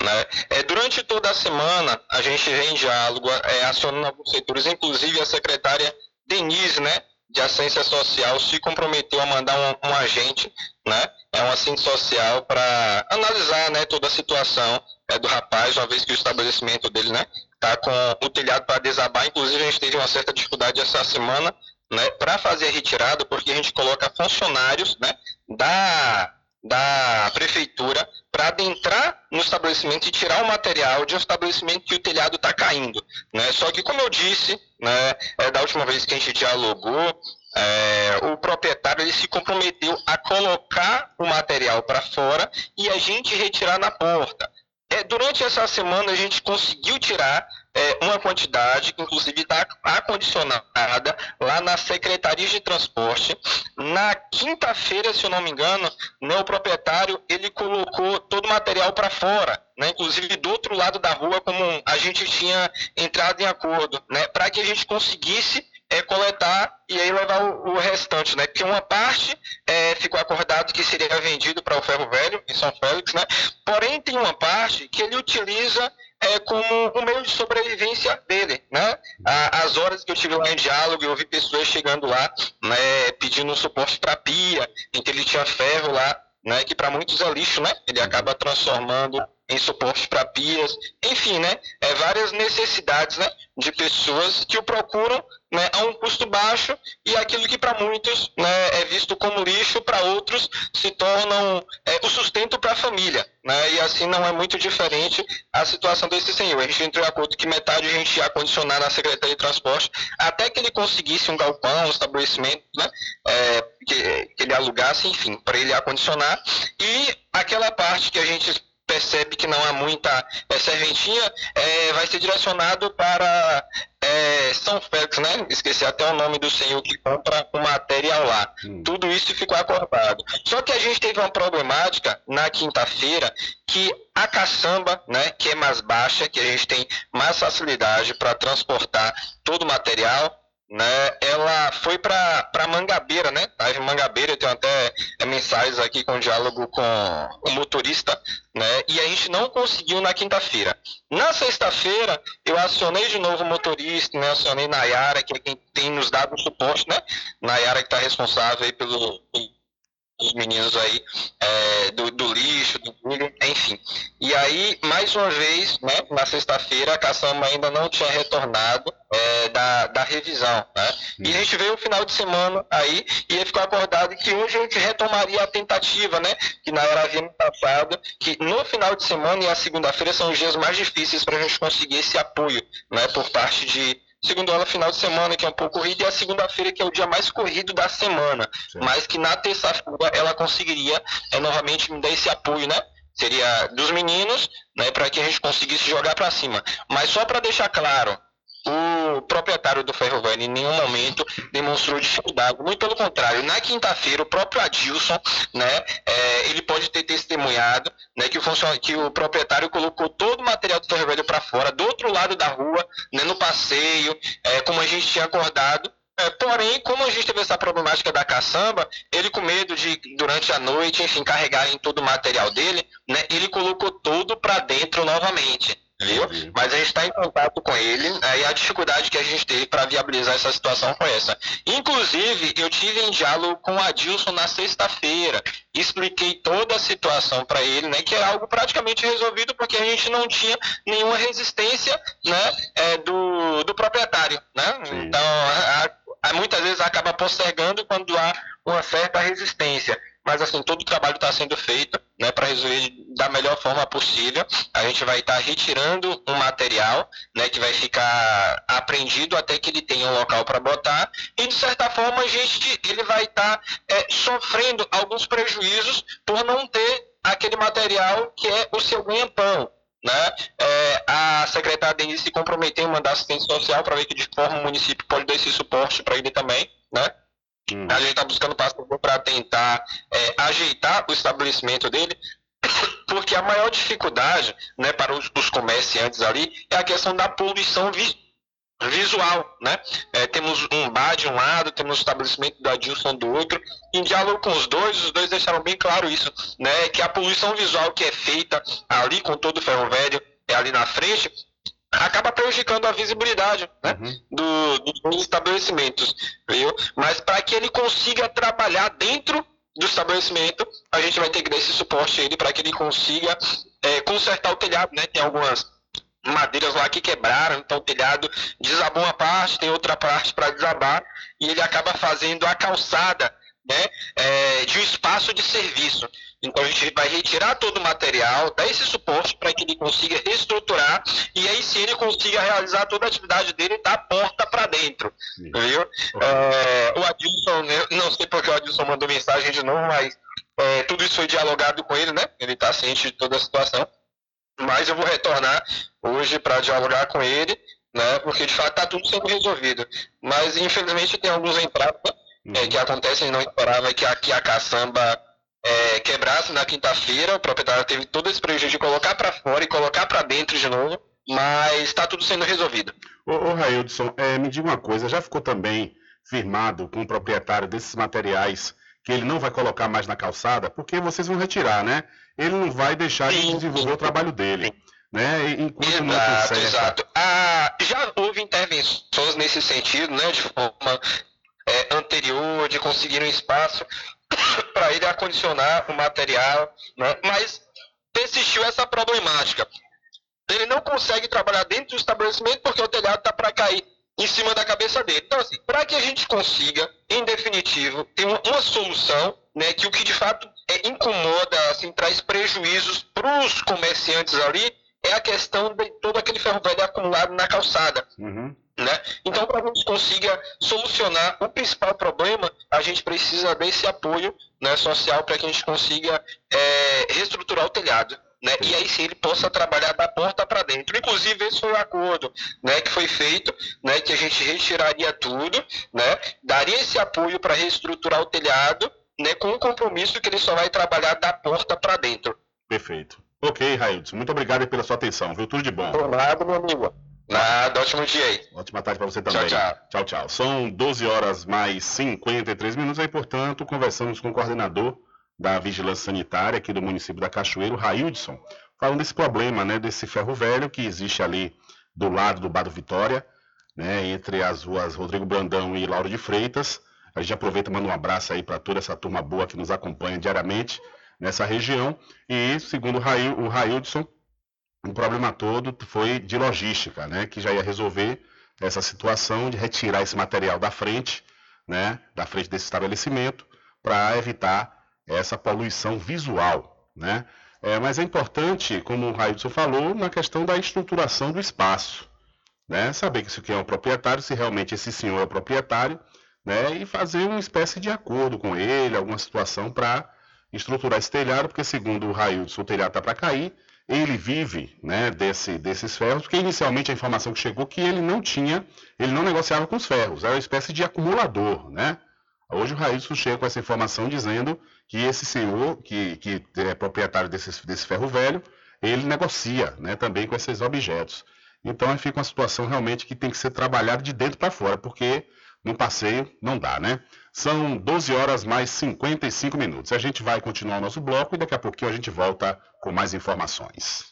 Né? É, durante toda a semana, a gente vem em diálogo, é, acionando alguns setores, inclusive a secretária Denise, né? De assistência social se comprometeu a mandar um, um agente, né? É um assistente social para analisar, né? Toda a situação é, do rapaz, uma vez que o estabelecimento dele, né? Tá com o telhado para desabar. Inclusive, a gente teve uma certa dificuldade essa semana né, para fazer a retirada, porque a gente coloca funcionários né, da, da prefeitura para adentrar no estabelecimento e tirar o material de um estabelecimento que o telhado está caindo. Né? Só que, como eu disse, né, é, da última vez que a gente dialogou, é, o proprietário ele se comprometeu a colocar o material para fora e a gente retirar na porta. É, durante essa semana a gente conseguiu tirar é, uma quantidade, que inclusive está acondicionada lá na Secretaria de Transporte. Na quinta-feira, se eu não me engano, né, o proprietário ele colocou todo o material para fora, né, inclusive do outro lado da rua, como a gente tinha entrado em acordo, né, para que a gente conseguisse é, coletar e aí levar o, restante, né? Porque uma parte é, ficou acordado que seria vendido para o Ferro Velho, em São Félix, né? Porém, tem uma parte que ele utiliza é, como um meio de sobrevivência dele, né? As horas que eu tive lá em diálogo, eu vi pessoas chegando lá, né, pedindo suporte para pia, em que ele tinha ferro lá, né, que para muitos é lixo, né? Ele acaba transformando em suporte para pias, enfim, né? É, várias necessidades, né, de pessoas que o procuram né, a um custo baixo e aquilo que para muitos né, é visto como lixo, para outros se tornam é, o sustento para a família. Né, e assim não é muito diferente a situação desse senhor. A gente entrou em acordo que metade a gente ia condicionar na Secretaria de Transporte até que ele conseguisse um galpão, um estabelecimento né, é, que, que ele alugasse, enfim, para ele acondicionar. E aquela parte que a gente percebe que não há muita é, serventia, é, vai ser direcionado para é, São Félix, né? Esqueci até o nome do senhor que compra o material lá. Hum. Tudo isso ficou acordado. Só que a gente teve uma problemática na quinta-feira que a caçamba, né, que é mais baixa, que a gente tem mais facilidade para transportar todo o material, né, ela foi para Mangabeira, né? Tava em Mangabeira, eu tenho até é, mensagens aqui com diálogo com o motorista, né? E a gente não conseguiu na quinta-feira. Na sexta-feira, eu acionei de novo o motorista, né? Acionei Nayara, que é quem tem nos dado suporte, né? Nayara que está responsável aí pelo, os meninos aí é, do, do, lixo, do milho, enfim. E aí, mais uma vez, né, na sexta-feira, a caçamba ainda não tinha retornado é, da, da revisão. Né? E a gente veio o final de semana aí e ele ficou acordado que hoje a gente retomaria a tentativa, né? Que na hora havia passado, que no final de semana e a segunda-feira são os dias mais difíceis para a gente conseguir esse apoio, né? Por parte de segundo ela final de semana, que é um pouco corrido, e a segunda-feira, que é o dia mais corrido da semana. Sim. Mas que na terça-feira ela conseguiria é, novamente me dar esse apoio, né? Seria dos meninos, né? Para que a gente conseguisse jogar para cima. Mas só para deixar claro, o proprietário do Ferro Velho em nenhum momento demonstrou dificuldade. Muito pelo contrário, na quinta-feira, o próprio Adilson, né, é, ele pode ter testemunhado né, que, o que o proprietário colocou todo o material do Ferro Velho para fora, do outro lado da rua, né, no passeio, é, como a gente tinha acordado. É, porém, como a gente teve essa problemática da caçamba, ele com medo de, durante a noite, enfim, carregarem todo o material dele, né, ele colocou tudo para dentro novamente. Viu? Mas a gente está em contato com ele aí a dificuldade que a gente teve para viabilizar essa situação foi essa. Inclusive, eu tive em diálogo com o Adilson na sexta-feira, expliquei toda a situação para ele, né, que é algo praticamente resolvido porque a gente não tinha nenhuma resistência, né, é, do, do proprietário, né? Então, a, a, muitas vezes acaba postergando quando há uma certa resistência mas assim, todo o trabalho está sendo feito né, para resolver da melhor forma possível. A gente vai estar tá retirando um material né, que vai ficar apreendido até que ele tenha um local para botar, e de certa forma a gente ele vai estar tá, é, sofrendo alguns prejuízos por não ter aquele material que é o seu ganha-pão. Né? É, a secretária Denise se comprometeu em mandar assistência social para ver que de forma o município pode dar esse suporte para ele também. Né? Hum. A gente está buscando parceiro para tentar é, ajeitar o estabelecimento dele, porque a maior dificuldade né, para os, os comerciantes ali é a questão da poluição vi, visual. Né? É, temos um bar de um lado, temos o estabelecimento da Dilson do outro. Em diálogo com os dois, os dois deixaram bem claro isso, né, que a poluição visual que é feita ali com todo o ferro velho, é ali na frente, acaba prejudicando a visibilidade né, uhum. do, dos estabelecimentos, viu? Mas para que ele consiga trabalhar dentro do estabelecimento, a gente vai ter que dar esse suporte a ele para que ele consiga é, consertar o telhado, né? Tem algumas madeiras lá que quebraram, então o telhado desabou uma parte, tem outra parte para desabar, e ele acaba fazendo a calçada né, é, de um espaço de serviço. Então a gente vai retirar todo o material, dar esse suporte para que ele consiga reestruturar e aí sim ele consiga realizar toda a atividade dele da porta para dentro. Viu? É, o Adilson, não sei porque o Adilson mandou mensagem de novo, mas é, tudo isso foi dialogado com ele, né? Ele está ciente de toda a situação. Mas eu vou retornar hoje para dialogar com ele, né? Porque de fato está tudo sendo resolvido. Mas infelizmente tem alguns entraves né? uhum. é, que acontecem e não esperava que aqui a caçamba é, quebrasse na quinta-feira, o proprietário teve todo esse prejuízo de colocar para fora e colocar para dentro de novo, mas está tudo sendo resolvido. Ô, ô Raildson, é, me diga uma coisa, já ficou também firmado com o proprietário desses materiais que ele não vai colocar mais na calçada, porque vocês vão retirar, né? Ele não vai deixar sim, de desenvolver sim. o trabalho dele. Né? Enquanto exato, não conserta. exato. Ah, já houve intervenções nesse sentido, né? De forma é, anterior, de conseguir um espaço para ele acondicionar o material, né? mas persistiu essa problemática. Ele não consegue trabalhar dentro do estabelecimento porque o telhado está para cair em cima da cabeça dele. Então, assim, para que a gente consiga, em definitivo, ter uma, solução, né, que o que de fato é, incomoda, assim, traz prejuízos para os comerciantes ali, é a questão de todo aquele ferro velho acumulado na calçada. Uhum. Né? Então, para que a gente consiga solucionar o principal problema, a gente precisa desse apoio né, social para que a gente consiga é, reestruturar o telhado. Né? E aí sim ele possa trabalhar da porta para dentro. Inclusive, esse foi o acordo né, que foi feito, né, que a gente retiraria tudo, né, daria esse apoio para reestruturar o telhado, né, com o compromisso que ele só vai trabalhar da porta para dentro. Perfeito. Ok, Raildes, muito obrigado pela sua atenção, viu? Tudo de bom. Nada, meu amigo. Nada, ótimo dia aí. Ótima tarde para você também. Tchau, tchau. Tchau, tchau. São 12 horas mais 53 minutos. Aí, portanto, conversamos com o coordenador da Vigilância Sanitária aqui do município da Cachoeira, o Raildson, falando desse problema, né, desse ferro velho que existe ali do lado do Bar do Vitória, né, entre as ruas Rodrigo Brandão e Lauro de Freitas. A gente aproveita e manda um abraço aí para toda essa turma boa que nos acompanha diariamente nessa região. E, segundo o Raildson, o problema todo foi de logística, né, que já ia resolver essa situação de retirar esse material da frente, né, da frente desse estabelecimento, para evitar essa poluição visual, né? É, mas é importante, como o Railson falou, na questão da estruturação do espaço, né? Saber que isso aqui é um proprietário, se realmente esse senhor é o proprietário, né? E fazer uma espécie de acordo com ele, alguma situação para estruturar esse telhado, porque segundo o Railson, o telhado está para cair, ele vive né, desse, desses ferros, porque inicialmente a informação que chegou que ele não tinha, ele não negociava com os ferros, era uma espécie de acumulador, né? Hoje o Raílson chega com essa informação dizendo que esse senhor, que, que é proprietário desse, desse ferro velho, ele negocia né, também com esses objetos. Então fica uma situação realmente que tem que ser trabalhada de dentro para fora, porque no passeio não dá, né? São 12 horas mais 55 minutos. A gente vai continuar o nosso bloco e daqui a pouquinho a gente volta com mais informações.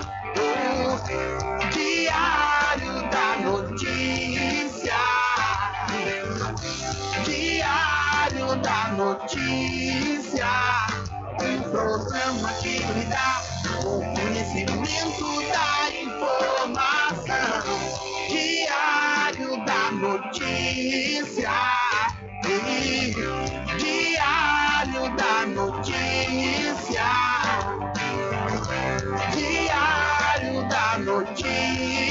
Notícia. Um programa que lhe dá o conhecimento da informação. Diário da notícia. Diário da notícia. Diário da notícia.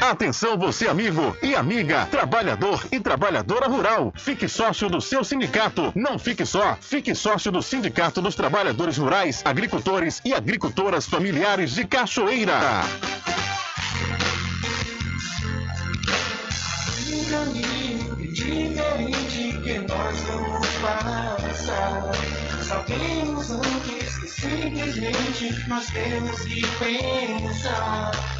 Atenção você amigo e amiga, trabalhador e trabalhadora rural. Fique sócio do seu sindicato. Não fique só, fique sócio do Sindicato dos Trabalhadores Rurais, Agricultores e Agricultoras Familiares de Cachoeira. Diferente que nós vamos passar. Sabemos antes que simplesmente nós temos que pensar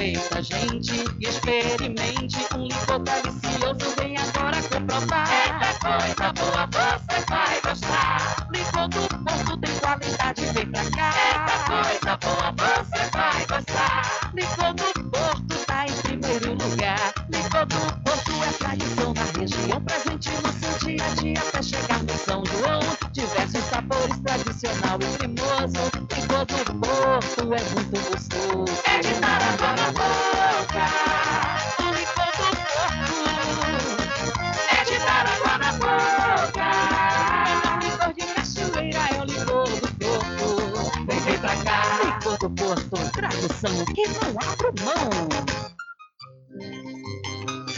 Aproveita, gente, e experimente um licor delicioso. Vem agora comprovar. Eita coisa boa, você vai gostar. Licor do Porto tem qualidade, vem pra cá. Eita coisa boa, você vai gostar. Licor do Porto tá em primeiro lugar. Licor do Porto é tradição na região, presente no dia a dia até chegar no São João. Diversos sabores, tradicional e cremoso. Licor do Porto é muito gostoso. É de dar na boca. O licor do Porto é de dar na boca. É licor de cachoeira, é o licor do Porto. Vem, vem pra cá. Licor do Porto, tradição que não abro mão.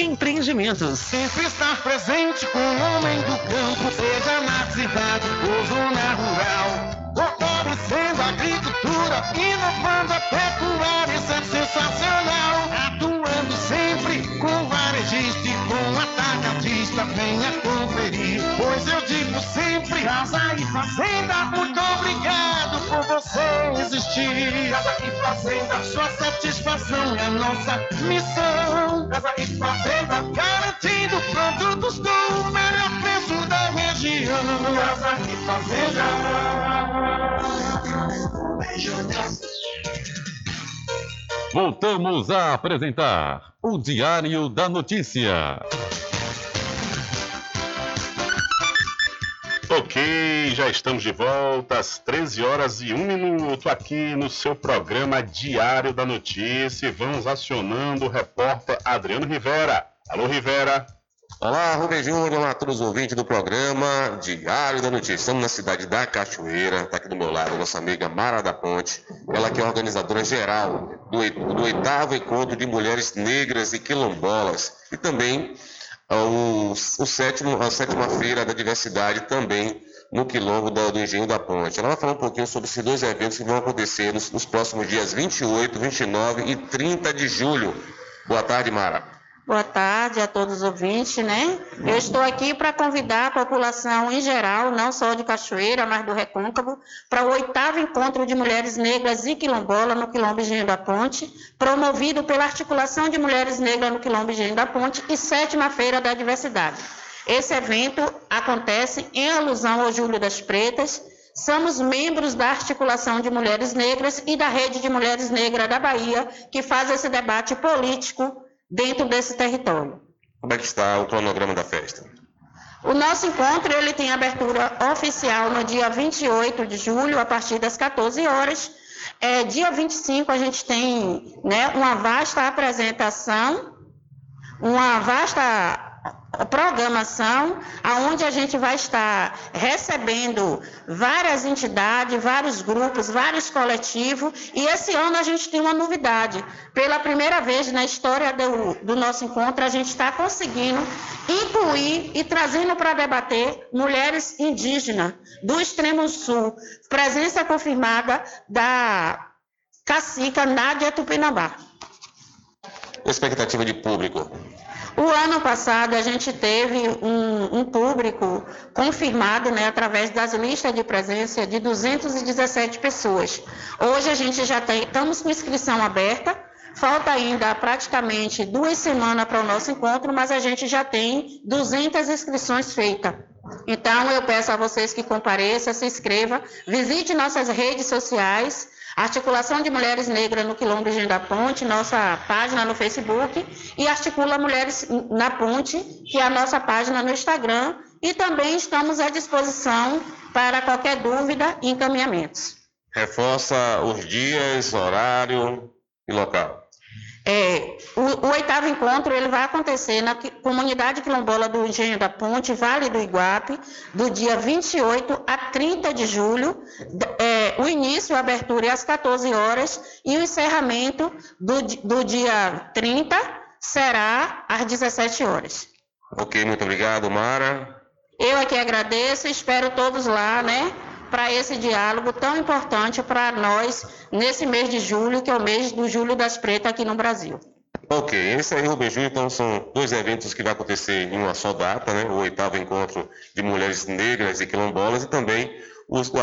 Empreendimentos. Sempre estar presente com o homem do campo, seja na cidade ou zona rural. Fortalecendo a agricultura, inovando a pecuária, isso é sensacional. Atuando sempre com varejista e com atacadista, venha conferir. Pois eu digo sempre, casa e fazenda, muito obrigado você existir. Casa e fazenda, sua satisfação é nossa missão. Casa e fazenda, garantindo produtos com o melhor preço da região. Casa e fazenda. Voltamos a apresentar o Diário da Notícia. Ok, já estamos de volta às 13 horas e 1 minuto aqui no seu programa Diário da Notícia. Vamos acionando o repórter Adriano Rivera. Alô, Rivera. Olá, Rubem Júnior, olá a todos os ouvintes do programa Diário da Notícia. Estamos na cidade da Cachoeira, está aqui do meu lado nossa amiga Mara da Ponte, ela que é organizadora geral do, do oitavo encontro de mulheres negras e quilombolas e também o, o sétimo, a sétima feira da diversidade também no quilombo da- do Engenho da Ponte. Ela vai falar um pouquinho sobre esses dois eventos que vão acontecer nos, nos próximos dias 28, 29 e 30 de julho. Boa tarde, Mara. Boa tarde a todos os ouvintes, né? Eu estou aqui para convidar a população em geral, não só de Cachoeira, mas do Recôncavo, para o oitavo encontro de mulheres negras e quilombola no Quilombo Engenho da Ponte, promovido pela Articulação de Mulheres Negras no Quilombo Engenho da Ponte e sétima Feira da Diversidade. Esse evento acontece em alusão ao Júlio das Pretas. Somos membros da Articulação de Mulheres Negras e da Rede de Mulheres Negras da Bahia, que faz esse debate político dentro desse território. Como é que está o cronograma da festa? O nosso encontro ele tem abertura oficial no dia 28 de julho, a partir das 14 horas. É, dia 25 a gente tem né, uma vasta apresentação, uma vasta programação, aonde a gente vai estar recebendo várias entidades, vários grupos, vários coletivos, e esse ano a gente tem uma novidade. Pela primeira vez na história do, do nosso encontro, a gente está conseguindo incluir e trazendo para debater mulheres indígenas do extremo sul, presença confirmada da cacica Nádia Tupinambá. Expectativa de público. O ano passado a gente teve um, um público confirmado, né, através das listas de presença de 217 pessoas. Hoje a gente já tem, estamos com inscrição aberta, falta ainda praticamente duas semanas para o nosso encontro, mas a gente já tem 200 inscrições feitas. Então eu peço a vocês que compareçam, se inscreva, visite nossas redes sociais, Articulação de Mulheres Negras no Quilombo Engenho da Ponte, nossa página no Facebook, e Articula Mulheres na Ponte, que é a nossa página no Instagram, e também estamos à disposição para qualquer dúvida e encaminhamentos. Reforça os dias, horário e local. É, o, o oitavo encontro ele vai acontecer na comunidade quilombola do Engenho da Ponte, Vale do Iguape, do dia 28 a 30 de julho. É, o início, a abertura é às 14 horas e o encerramento do, do dia 30 será às 17 horas. Ok, muito obrigado, Mara. Eu aqui agradeço, espero todos lá, né? Para esse diálogo tão importante para nós nesse mês de julho, que é o mês do Julho das Pretas aqui no Brasil. Ok, esse aí, Rubem Júnior, então são dois eventos que vai acontecer em uma só data, né? O oitavo encontro de mulheres negras e quilombolas e também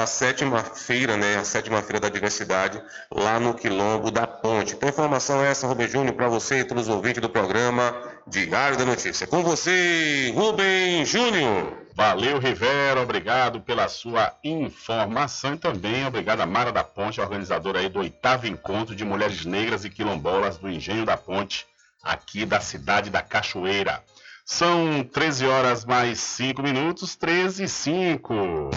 a sétima feira, né? A sétima feira da diversidade lá no Quilombo da Ponte. Então, informação é essa, Rubem Júnior, para você e todos os ouvintes do programa Diário da Notícia. Com você, Rubem Júnior. Valeu, Rivera, obrigado pela sua informação e também obrigado a Mara da Ponte, organizadora aí do oitavo encontro de mulheres negras e quilombolas do Engenho da Ponte, aqui da cidade da Cachoeira. São 13 horas mais 5 minutos, 13 e 5.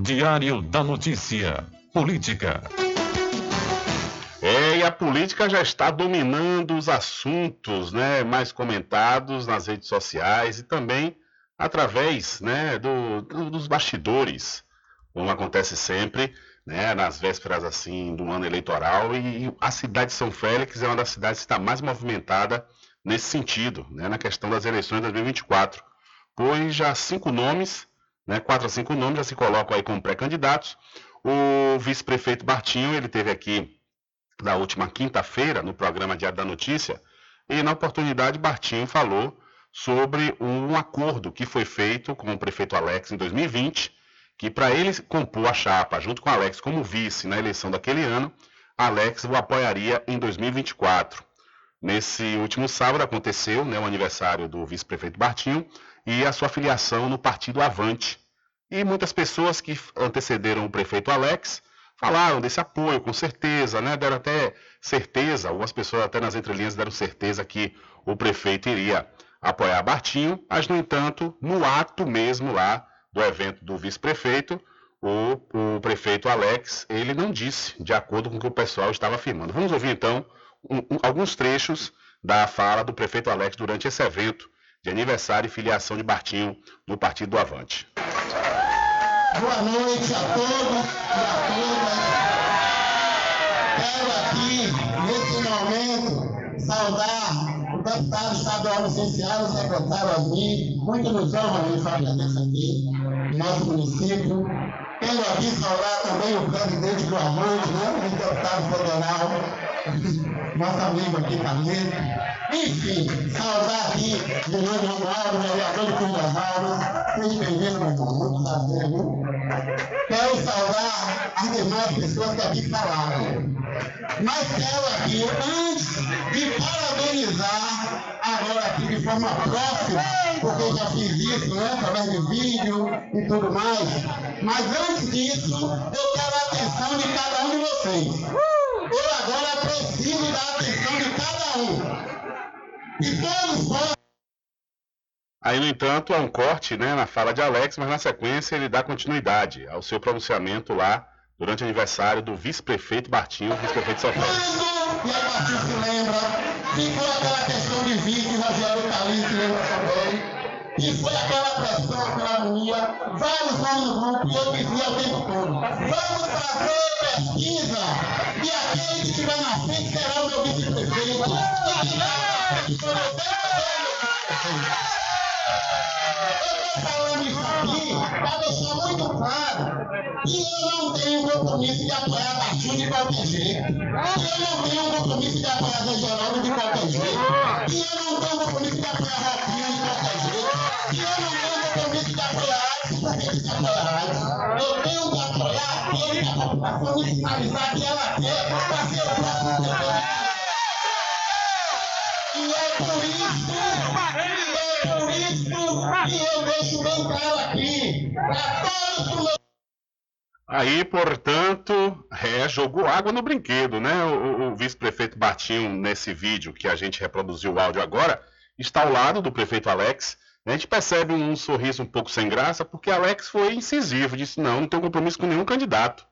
Diário da Notícia. Política. É, e a política já está dominando os assuntos né, mais comentados nas redes sociais e também através né, do, do, dos bastidores, como acontece sempre, né, nas vésperas assim do ano eleitoral. E a cidade de São Félix é uma das cidades que está mais movimentada nesse sentido, né, na questão das eleições de 2024, pois já cinco nomes, né, quatro a cinco nomes já se colocam aí como pré-candidatos. O vice-prefeito Bartinho, ele teve aqui na última quinta-feira no programa Diário da Notícia, e na oportunidade Bartinho falou sobre um acordo que foi feito com o prefeito Alex em 2020, que para ele compor a chapa junto com Alex como vice na eleição daquele ano, Alex o apoiaria em 2024. Nesse último sábado aconteceu né, o aniversário do vice-prefeito Bartinho e a sua filiação no partido Avante. E muitas pessoas que antecederam o prefeito Alex falaram desse apoio, com certeza, né? deram até certeza, algumas pessoas até nas entrelinhas deram certeza que o prefeito iria apoiar Bartinho, mas, no entanto, no ato mesmo lá do evento do vice-prefeito, o, o, prefeito Alex, ele não disse, de acordo com o que o pessoal estava afirmando. Vamos ouvir, então, um, um, alguns trechos da fala do prefeito Alex durante esse evento de aniversário e filiação de Bartinho no Partido do Avante. Boa noite a todos e a todas. Quero aqui, nesse momento, saudar o deputado estadual licenciado, o secretário Osni, muito nos honra em sua presença aqui, no nosso município. Quero aqui saudar também o presidente do Avante, né, o deputado federal, nosso amigo aqui também. Enfim, saudar aqui de novo Romualdo, vereador de Cruz das Almas. Seja bem-vindo, meu irmão. Muito prazer, viu? Quero saudar as demais pessoas que aqui falaram. Mas quero aqui, antes de parabenizar, agora aqui de forma próxima, porque eu já fiz isso, né, através de vídeo e tudo mais. Mas antes disso, eu quero a atenção de cada um de vocês. Eu agora preciso da atenção de cada um. E todos nós Aí, no entanto, há um corte né, na fala de Alex, mas na sequência ele dá continuidade ao seu pronunciamento lá durante o aniversário do vice-prefeito Bartinho, vice-prefeito de São Paulo. E a partir se lembra, ficou aquela questão de vice, Rogério Calixto lembra também. E foi aquela pressão, aquela agonia, vários nomes no grupo, e eu dizia o tempo todo, vamos fazer pesquisa, e aquele que estiver na frente será o meu vice-prefeito. E aquele que estiver eu estou falando isso aqui para deixar muito claro que eu não tenho compromisso de apoiar Baixinho de qualquer jeito. Que eu não tenho compromisso de apoiar Zé Geraldo de qualquer jeito. Que eu não tenho compromisso de apoiar Roquinho de qualquer jeito. Eu não. Eu tenho que apoiar a que ela quer o. E é por isso, é por isso que eu deixo aqui, para todos os Aí, portanto, é, jogou água no brinquedo, né? O, o vice-prefeito Batinho, nesse vídeo que a gente reproduziu o áudio agora, está ao lado do prefeito Alex. A gente percebe um sorriso um pouco sem graça, porque Alex foi incisivo, disse: não, não tenho compromisso com nenhum candidato,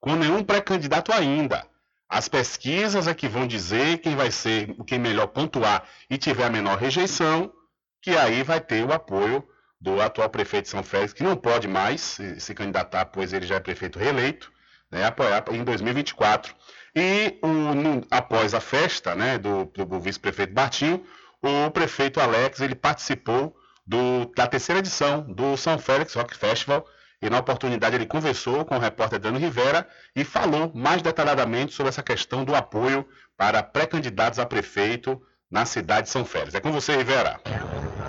com nenhum pré-candidato ainda. As pesquisas é que vão dizer quem vai ser, quem melhor pontuar e tiver a menor rejeição, que aí vai ter o apoio do atual prefeito de São Félix, que não pode mais se, se candidatar, pois ele já é prefeito reeleito, né, apoiar em 2024. E o, no, após a festa né, do, do vice-prefeito Bartinho, o prefeito Alex ele participou do, da terceira edição do São Félix Rock Festival E na oportunidade ele conversou com o repórter Dano Rivera e falou mais detalhadamente sobre essa questão do apoio para pré-candidatos a prefeito na cidade de São Félix. É com você, Rivera.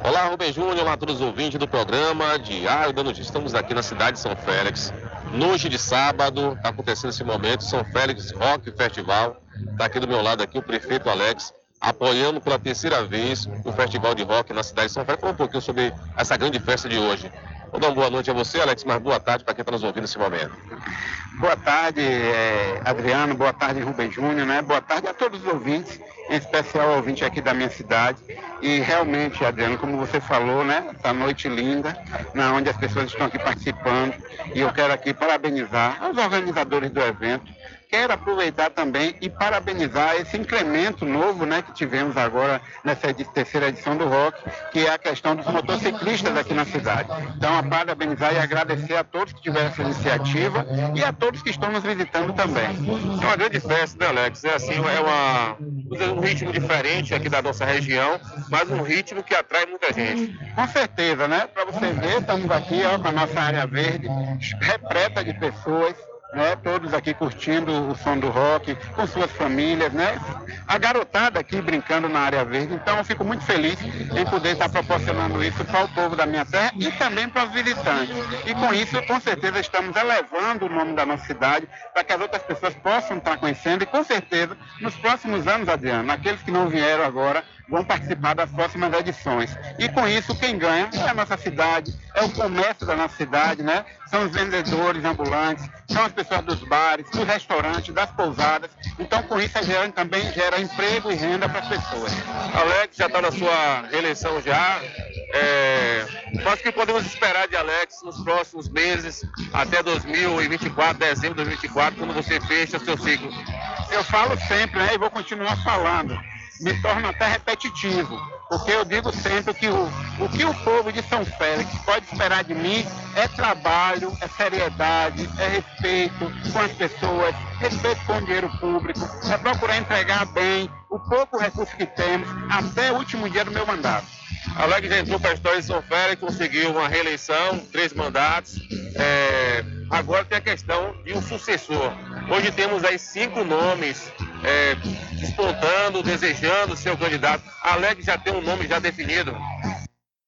Olá, Rubem Júnior, olá a todos os ouvintes do programa Diário da Notícia. Estamos aqui na cidade de São Félix. Noite de sábado, está acontecendo esse momento, São Félix Rock Festival. Está aqui do meu lado aqui o prefeito Alex, apoiando pela terceira vez o Festival de Rock na cidade de São Félix. Fala um pouquinho sobre essa grande festa de hoje. Vou dar uma boa noite a você, Alex, mas boa tarde para quem está nos ouvindo nesse momento. Boa tarde, é, Adriano. Boa tarde, Rubem Júnior. Né? Boa tarde a todos os ouvintes, em especial ao ouvinte aqui da minha cidade. E realmente, Adriano, como você falou, né? Essa noite linda, na onde as pessoas estão aqui participando. E eu quero aqui parabenizar os organizadores do evento quero aproveitar também e parabenizar esse incremento novo né, que tivemos agora nessa terceira edição do Rock, que é a questão dos motociclistas aqui na cidade. Então, a parabenizar e agradecer a todos que tiveram essa iniciativa e a todos que estão nos visitando também. É uma grande festa, né, Alex? É assim, é uma, um ritmo diferente aqui da nossa região, mas um ritmo que atrai muita gente. Com certeza, né? Para você ver, estamos aqui ó, com a nossa área verde, repleta de pessoas né? Todos aqui curtindo o som do rock, com suas famílias, né? A garotada aqui brincando na área verde. Então eu fico muito feliz em poder estar proporcionando isso para o povo da minha terra e também para os visitantes. E com isso, com certeza, estamos elevando o nome da nossa cidade para que as outras pessoas possam estar conhecendo e com certeza, nos próximos anos, Adriano, aqueles que não vieram agora, vão participar das próximas edições. E com isso, quem ganha é a nossa cidade, é o comércio da nossa cidade, né? São os vendedores ambulantes, são as pessoas dos bares, dos restaurantes, das pousadas. Então, com isso, a gera, também gera emprego e renda para as pessoas. Alex já está na sua reeleição já. É... O que podemos esperar de Alex nos próximos meses, até 2024, dezembro de 2024, quando você fecha seu ciclo? Eu falo sempre, né? E vou continuar falando me torna até repetitivo, porque eu digo sempre que o, o que o povo de São Félix pode esperar de mim é trabalho, é seriedade, é respeito com as pessoas, respeito com o dinheiro público, é procurar entregar bem o pouco recurso que temos até o último dia do meu mandato. Alex entrou para a história de São Félix, conseguiu uma reeleição, três mandatos. É, agora tem a questão de um sucessor. Hoje temos aí cinco nomes é, despontando, desejando ser o candidato. Alex já tem um nome já definido.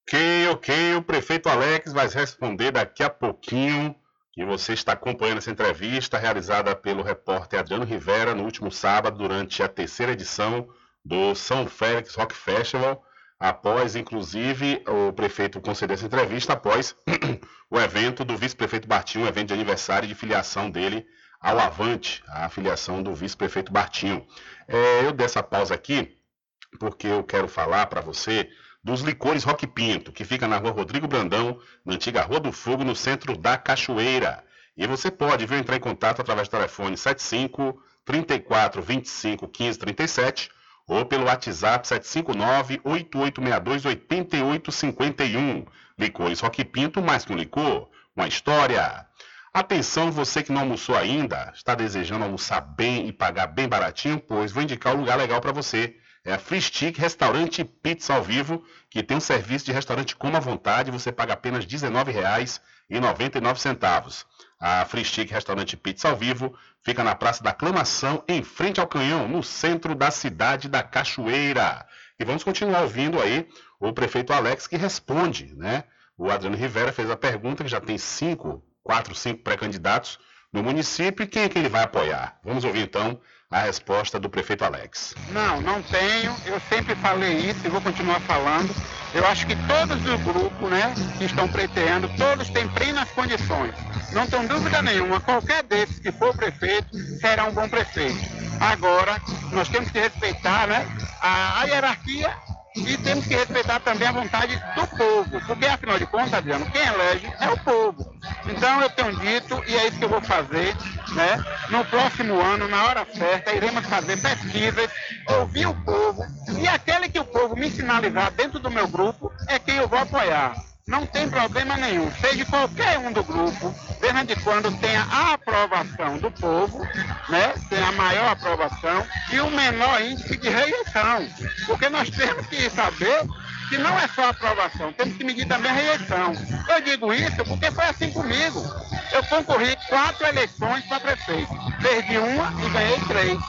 Ok, ok. O prefeito Alex vai responder daqui a pouquinho. E você está acompanhando essa entrevista realizada pelo repórter Adriano Rivera no último sábado, durante a terceira edição do São Félix Rock Festival após, inclusive, o prefeito conceder essa entrevista, após o evento do vice-prefeito Bartinho, o evento de aniversário de filiação dele ao Avante, a filiação do vice-prefeito Bartinho. É, eu dessa pausa aqui, porque eu quero falar para você dos licores Rock Pinto, que fica na rua Rodrigo Brandão, na antiga Rua do Fogo, no centro da Cachoeira. E você pode vir entrar em contato através do telefone 75 34 25 15 37 ou pelo WhatsApp 759-8862-8851. Licores Rock Pinto, mais que um licor, uma história. Atenção, você que não almoçou ainda, está desejando almoçar bem e pagar bem baratinho, pois vou indicar um lugar legal para você. É a Free Stick Restaurante Pizza ao Vivo, que tem um serviço de restaurante como à vontade, você paga apenas R$19,99. A Free Stick Restaurante Pizza ao Vivo fica na Praça da Aclamação, em frente ao Canhão, no centro da cidade da Cachoeira. E vamos continuar ouvindo aí o prefeito Alex que responde, né? O Adriano Rivera fez a pergunta, que já tem cinco, quatro, cinco pré-candidatos no município, e quem é que ele vai apoiar? Vamos ouvir então a resposta do prefeito Alex. Não, não tenho. Eu sempre falei isso e vou continuar falando. Eu acho que todos os grupos né, que estão preteando, todos têm plenas condições. Não tenho dúvida nenhuma, qualquer desses que for prefeito será um bom prefeito. Agora, nós temos que respeitar né, a hierarquia e temos que respeitar também a vontade do povo, porque afinal de contas, Adriano, quem elege é o povo. Então eu tenho dito, e é isso que eu vou fazer, né? No próximo ano, na hora certa, iremos fazer pesquisas, ouvir o povo, e aquele que o povo me sinalizar dentro do meu grupo é quem eu vou apoiar não tem problema nenhum, seja qualquer um do grupo, desde quando tenha a aprovação do povo, né, tem a maior aprovação e o menor índice de rejeição. Porque nós temos que saber que não é só aprovação, temos que medir também a rejeição. Eu digo isso porque foi assim comigo. Eu concorri quatro eleições para prefeito, perdi uma e ganhei três.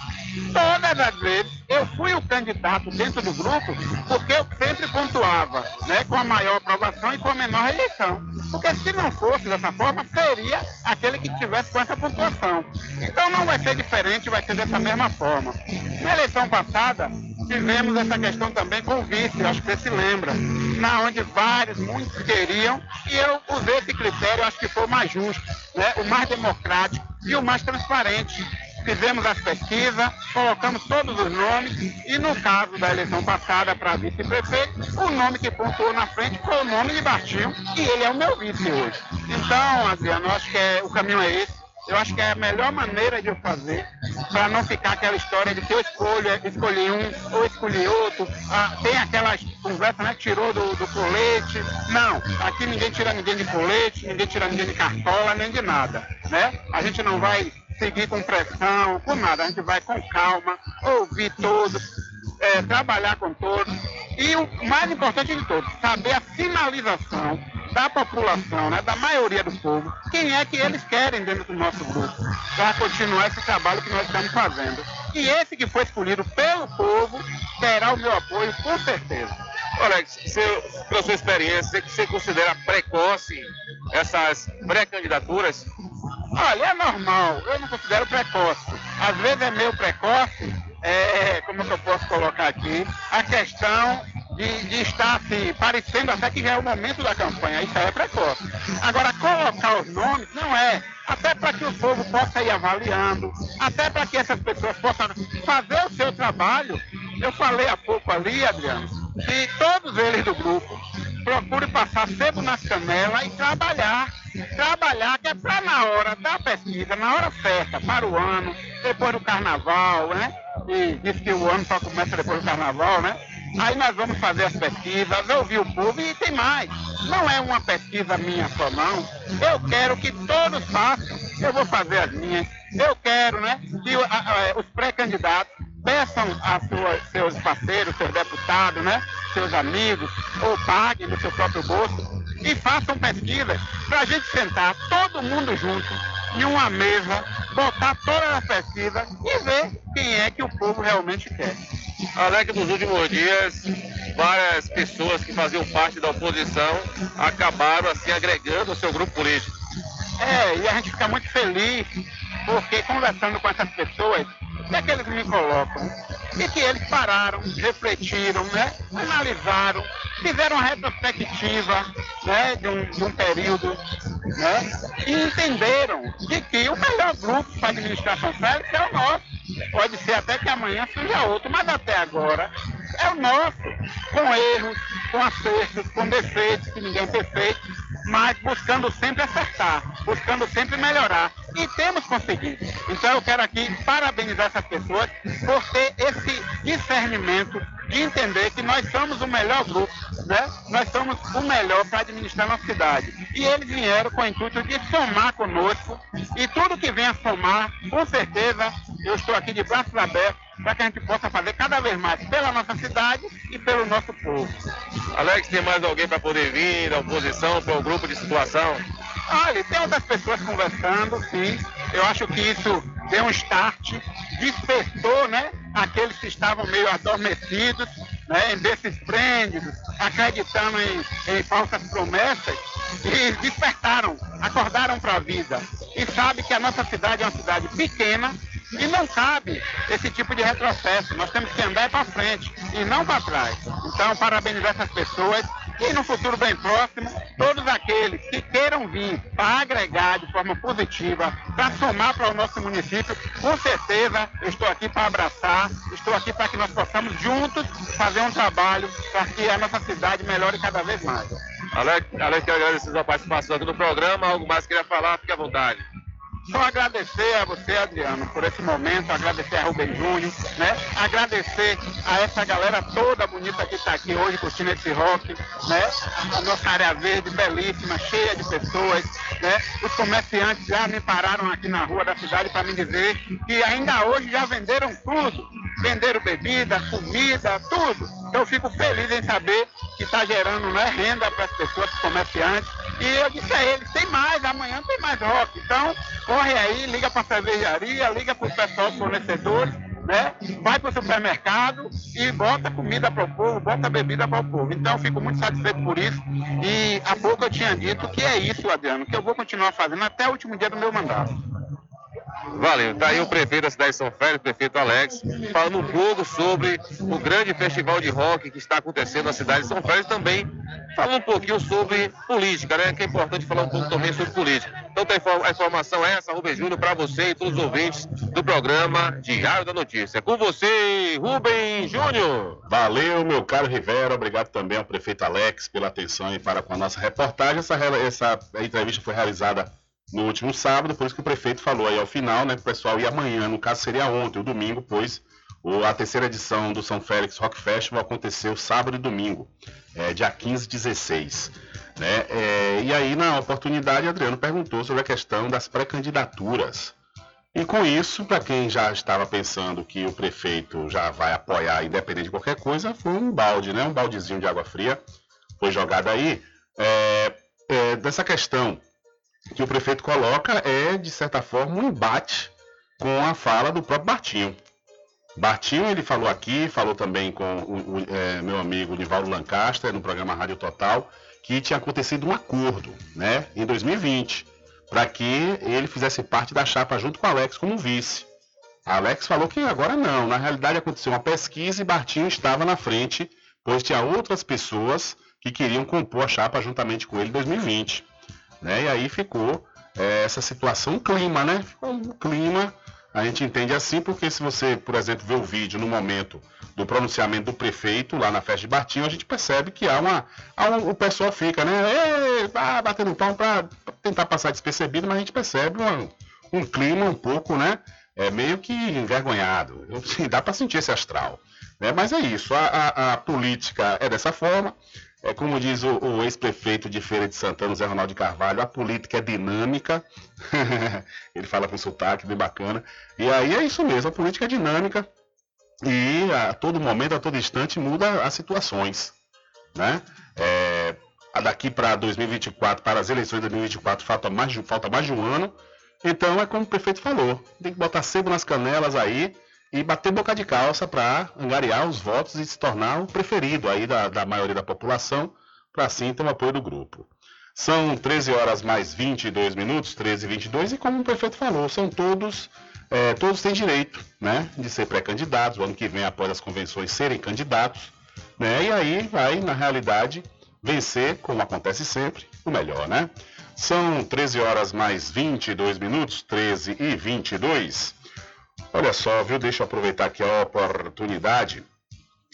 Todas as vezes eu fui o candidato dentro do grupo porque eu sempre pontuava né, com a maior aprovação e com a menor rejeição. Porque se não fosse dessa forma, seria aquele que tivesse com essa pontuação. Então não vai ser diferente, vai ser dessa mesma forma. Na eleição passada, tivemos essa questão também com o vice, acho que você se lembra, na onde vários, muitos queriam, e eu usei esse critério, acho que foi o mais justo, né, o mais democrático e o mais transparente fizemos as pesquisas, colocamos todos os nomes e no caso da eleição passada para vice-prefeito, o nome que pontuou na frente foi o nome de Baixinho e ele é o meu vice hoje. Então, Adriano, eu acho que é, o caminho é esse. Eu acho que é a melhor maneira de eu fazer para não ficar aquela história de que eu escolho, escolhi um ou escolhi outro. Ah, tem aquela conversa, né? Tirou do, do colete. Não, aqui ninguém tira ninguém de colete, ninguém tira ninguém de cartola, nem de nada. Né? A gente não vai seguir com pressão, com nada. A gente vai com calma, ouvir todos, é, trabalhar com todos. E o mais importante de tudo, saber a finalização da população, né, da maioria do povo, quem é que eles querem dentro do nosso grupo, para continuar esse trabalho que nós estamos fazendo. E esse que foi escolhido pelo povo terá o meu apoio, com certeza. Alex, você, pela sua experiência, você considera precoce essas pré-candidaturas? Olha, é normal, eu não considero precoce. Às vezes é meio precoce, é, como eu posso colocar aqui, a questão de, de, estar assim, parecendo até que já é o momento da campanha, isso aí é precoce. Agora, colocar os nomes não é, até para que o povo possa ir avaliando, até para que essas pessoas possam fazer o seu trabalho. Eu falei há pouco ali, Adriano, que todos eles do grupo procurem passar sebo nas canelas e trabalhar trabalhar que é para na hora da pesquisa, na hora certa, para o ano, depois do carnaval, né? E diz que o ano só começa depois do carnaval, né? Aí nós vamos fazer as pesquisas, ouvir o povo e tem mais. Não é uma pesquisa minha só não. Eu quero que todos façam. Eu vou fazer as minhas. Eu quero, né, que os pré-candidatos peçam a sua, seus parceiros, seus deputados, né, seus amigos, ou paguem no seu próprio bolso e façam pesquisas para a gente sentar todo mundo junto em uma mesa, botar todas as pesquisas e ver quem é que o povo realmente quer. Alex, nos últimos dias, várias pessoas que faziam parte da oposição acabaram assim agregando ao seu grupo político. É, e a gente fica muito feliz porque conversando com essas pessoas, é que eles me colocam? E que eles pararam, refletiram, né? analisaram, fizeram uma retrospectiva né? de, um, de um período né? e entenderam de que o melhor grupo para administração férrea é o nosso. Pode ser até que amanhã seja outro, mas até agora é o nosso, com erros, com acertos, com defeitos, que ninguém é perfeito, mas buscando sempre acertar, buscando sempre melhorar. E temos conseguido. Então eu quero aqui parabenizar essas pessoas por ter esse discernimento de entender que nós somos o melhor grupo, né? Nós somos o melhor para administrar nossa cidade. E eles vieram com o intuito de somar conosco e tudo que vem a somar, com certeza, eu estou aqui de braços abertos para que a gente possa fazer cada vez mais pela nossa cidade e pelo nosso povo. Alex, tem mais alguém para poder vir da oposição para o grupo de situação? Olha, tem outras pessoas conversando, sim. Eu acho que isso deu um start, despertou, né? Aqueles que estavam meio adormecidos, né? Em desses esplêndidos, acreditando em, em falsas promessas, e despertaram, acordaram para a vida. E sabe que a nossa cidade é uma cidade pequena, e não cabe esse tipo de retrocesso. Nós temos que andar para frente e não para trás. Então, parabenizar essas pessoas e no futuro bem próximo, todos aqueles que queiram vir para agregar de forma positiva, para somar para o nosso município, com certeza eu estou aqui para abraçar, estou aqui para que nós possamos juntos fazer um trabalho para que a nossa cidade melhore cada vez mais. Alex, Alex quero agradecer a participação aqui no programa. Algo mais queria falar, fique à vontade. Só agradecer a você, Adriano, por esse momento, agradecer a Rubem Júnior, né? Agradecer a essa galera toda bonita que está aqui hoje curtindo esse rock, né? A nossa área verde belíssima, cheia de pessoas, né? Os comerciantes já me pararam aqui na rua da cidade para me dizer que ainda hoje já venderam tudo. venderam bebida, comida, tudo. Então eu fico feliz em saber que está gerando né, renda para as pessoas, para os comerciantes. E eu disse a eles, tem mais, amanhã tem mais rock. Então, corre aí, liga para a cervejaria, liga para os pessoal fornecedores, né? Vai para o supermercado e bota comida para o povo, bota bebida para o povo. Então, eu fico muito satisfeito por isso. E há pouco eu tinha dito que é isso, Adriano, que eu vou continuar fazendo até o último dia do meu mandato. Valeu. Tá aí o prefeito da cidade de São Félix, o prefeito Alex, falando um pouco sobre o grande festival de rock que está acontecendo na cidade de São Félix também falando um pouquinho sobre política, né? Que é importante falar um pouco também sobre política. Então tem a informação é essa, Rubem Júnior, para você e todos os ouvintes do programa Diário da Notícia. Com você, Rubem Júnior. Valeu, meu caro Rivera. Obrigado também ao prefeito Alex pela atenção e para com a nossa reportagem. Essa, essa entrevista foi realizada no último sábado, por isso que o prefeito falou aí ao final, né, que o pessoal ia amanhã, no caso seria ontem, o domingo, pois o, a terceira edição do São Félix Rock Festival aconteceu sábado e domingo, é, dia 15 e 16. Né? É, e aí, na oportunidade, Adriano perguntou sobre a questão das pré-candidaturas. E com isso, para quem já estava pensando que o prefeito já vai apoiar, independente de qualquer coisa, foi um balde, né? um baldezinho de água fria, foi jogado aí. É, é, dessa questão que o prefeito coloca é, de certa forma, um embate com a fala do próprio Bartinho. Bartinho, ele falou aqui, falou também com o, o é, meu amigo Nivaldo Lancaster, no programa Rádio Total, que tinha acontecido um acordo, né, em 2020, para que ele fizesse parte da chapa junto com o Alex como vice. Alex falou que agora não, na realidade aconteceu uma pesquisa e Bartinho estava na frente, pois tinha outras pessoas que queriam compor a chapa juntamente com ele em 2020. Né? E aí ficou é, essa situação, um clima, né? Um clima, a gente entende assim, porque se você, por exemplo, vê o vídeo no momento do pronunciamento do prefeito lá na festa de Bartinho, a gente percebe que há uma. Há um, o pessoal fica, né? Ei, ah, batendo pão para tentar passar despercebido, mas a gente percebe um clima um pouco, né? É meio que envergonhado. Eu, dá para sentir esse astral. Né? Mas é isso, a, a, a política é dessa forma. É como diz o, o ex-prefeito de Feira de Santana, Zé Ronaldo de Carvalho, a política é dinâmica. Ele fala com sotaque bem bacana. E aí é isso mesmo, a política é dinâmica e a todo momento, a todo instante, muda as situações. Né? É, daqui para 2024, para as eleições de 2024, falta mais, falta mais de um ano. Então é como o prefeito falou, tem que botar sebo nas canelas aí e bater boca de calça para angariar os votos e se tornar o preferido aí da, da maioria da população, para assim ter o apoio do grupo. São 13 horas mais 22 minutos, 13 e 22, e como o prefeito falou, são todos, é, todos têm direito né, de ser pré-candidatos, o ano que vem, após as convenções, serem candidatos, né, e aí vai, na realidade, vencer, como acontece sempre, o melhor, né? São 13 horas mais 22 minutos, 13 e 22. Olha só, viu? Deixa eu aproveitar aqui a oportunidade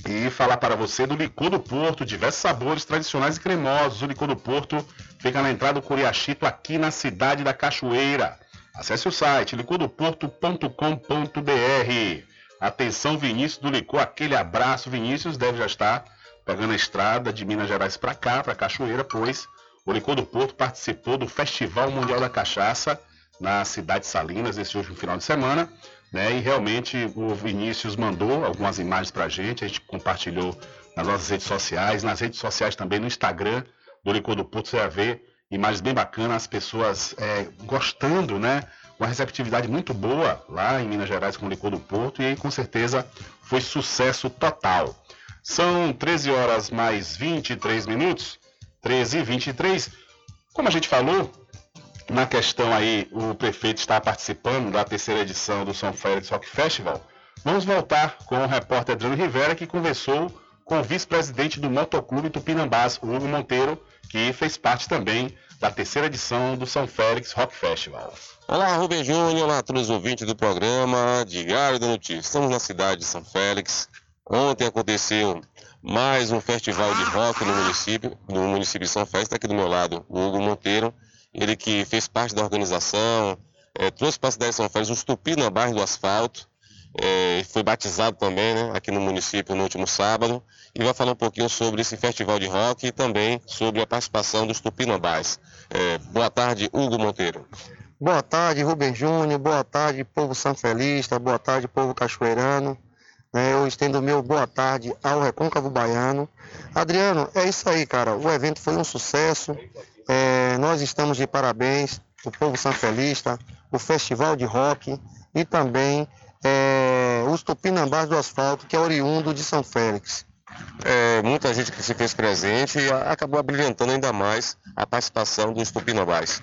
e falar para você do licor do Porto, diversos sabores tradicionais e cremosos. O licor do Porto fica na entrada do Curiachito, aqui na cidade da Cachoeira. Acesse o site licordoporto.com.br. Atenção, Vinícius do Licor, aquele abraço. Vinícius deve já estar pegando a estrada de Minas Gerais para cá, para Cachoeira, pois o Licor do Porto participou do Festival Mundial da Cachaça na cidade de Salinas esse último final de semana. Né? E realmente o Vinícius mandou algumas imagens para a gente, a gente compartilhou nas nossas redes sociais, nas redes sociais também no Instagram do Licor do Porto, você vai ver imagens bem bacanas, as pessoas é, gostando, né? Uma receptividade muito boa lá em Minas Gerais com o Licor do Porto e aí com certeza foi sucesso total. São 13 horas mais 23 minutos, 13 e 23. Como a gente falou, na questão aí, o prefeito está participando da terceira edição do São Félix Rock Festival. Vamos voltar com o repórter Adriano Rivera, que conversou com o vice-presidente do Motoclube Tupinambás, Hugo Monteiro, que fez parte também da terceira edição do São Félix Rock Festival. Olá, Rubem Júnior, olá a todos os ouvintes do programa Diário da Notícia. Estamos na cidade de São Félix. Ontem aconteceu mais um festival de rock no município, no município de São Félix. Está aqui do meu lado o Hugo Monteiro ele que fez parte da organização, é, trouxe para a cidade de São Félix um tupi na barra do asfalto, é, foi batizado também né, aqui no município no último sábado, e vai falar um pouquinho sobre esse festival de rock e também sobre a participação dos Tupinambás. É, boa tarde, Hugo Monteiro. Boa tarde, Rubem Júnior, boa tarde, povo sanfelista, boa tarde, povo cachoeirano. né, eu estendo meu boa tarde ao Recôncavo Baiano. Adriano, é isso aí, cara. O evento foi um sucesso. É, nós estamos de parabéns, o povo sanfelista, o Festival de Rock e também é, os Tupinambás do Asfalto, que é oriundo de São Félix. É, muita gente que se fez presente e acabou abrilhantando ainda mais a participação dos Tupinambás.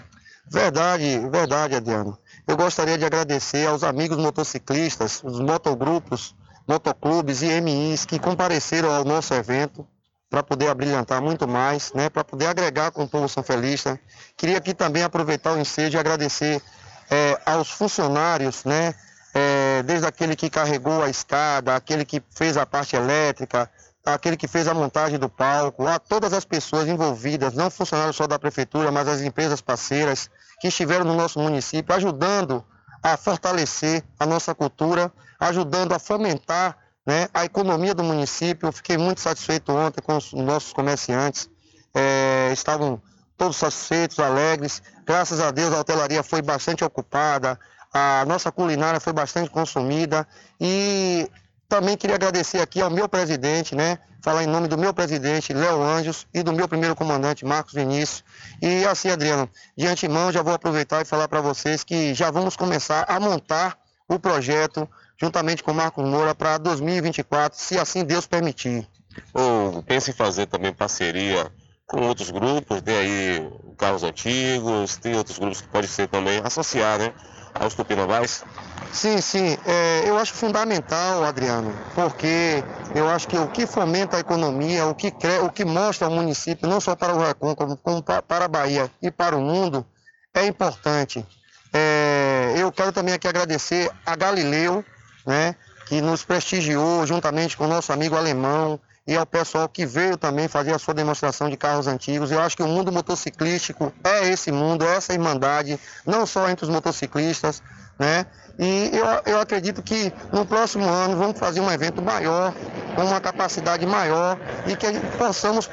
Verdade, verdade, Adriano. Eu gostaria de agradecer aos amigos motociclistas, os motogrupos, motoclubes e MIs que compareceram ao nosso evento para poder abrilhantar muito mais, né, para poder agregar com o povo sanfelista. Queria aqui também aproveitar o ensejo e agradecer é, aos funcionários, né, é, desde aquele que carregou a escada, aquele que fez a parte elétrica, aquele que fez a montagem do palco, a todas as pessoas envolvidas, não funcionários só da prefeitura, mas as empresas parceiras que estiveram no nosso município, ajudando a fortalecer a nossa cultura, ajudando a fomentar né, a economia do município. Eu fiquei muito satisfeito ontem com os nossos comerciantes, é, estavam todos satisfeitos, alegres. Graças a Deus a hotelaria foi bastante ocupada, a nossa culinária foi bastante consumida e também queria agradecer aqui ao meu presidente, né? Falar em nome do meu presidente, Léo Anjos, e do meu primeiro comandante, Marcos Vinícius. E assim, Adriano, de antemão já vou aproveitar e falar para vocês que já vamos começar a montar o projeto juntamente com o Marcos Moura para 2024, se assim Deus permitir. Ou pensa em fazer também parceria com outros grupos, tem aí carros antigos, tem outros grupos que pode ser também associar, né? aos tupinambás? Sim, sim. É, eu acho fundamental, Adriano, porque eu acho que o que fomenta a economia, o que, cre... o que mostra o município, não só para o Recôncavo, como para a Bahia e para o mundo, é importante. É, eu quero também aqui agradecer a Galileu, né, que nos prestigiou juntamente com o nosso amigo alemão, e ao pessoal que veio também fazer a sua demonstração de carros antigos. Eu acho que o mundo motociclístico é esse mundo, é essa irmandade, não só entre os motociclistas, né? E eu, eu acredito que no próximo ano vamos fazer um evento maior, com uma capacidade maior e que possamos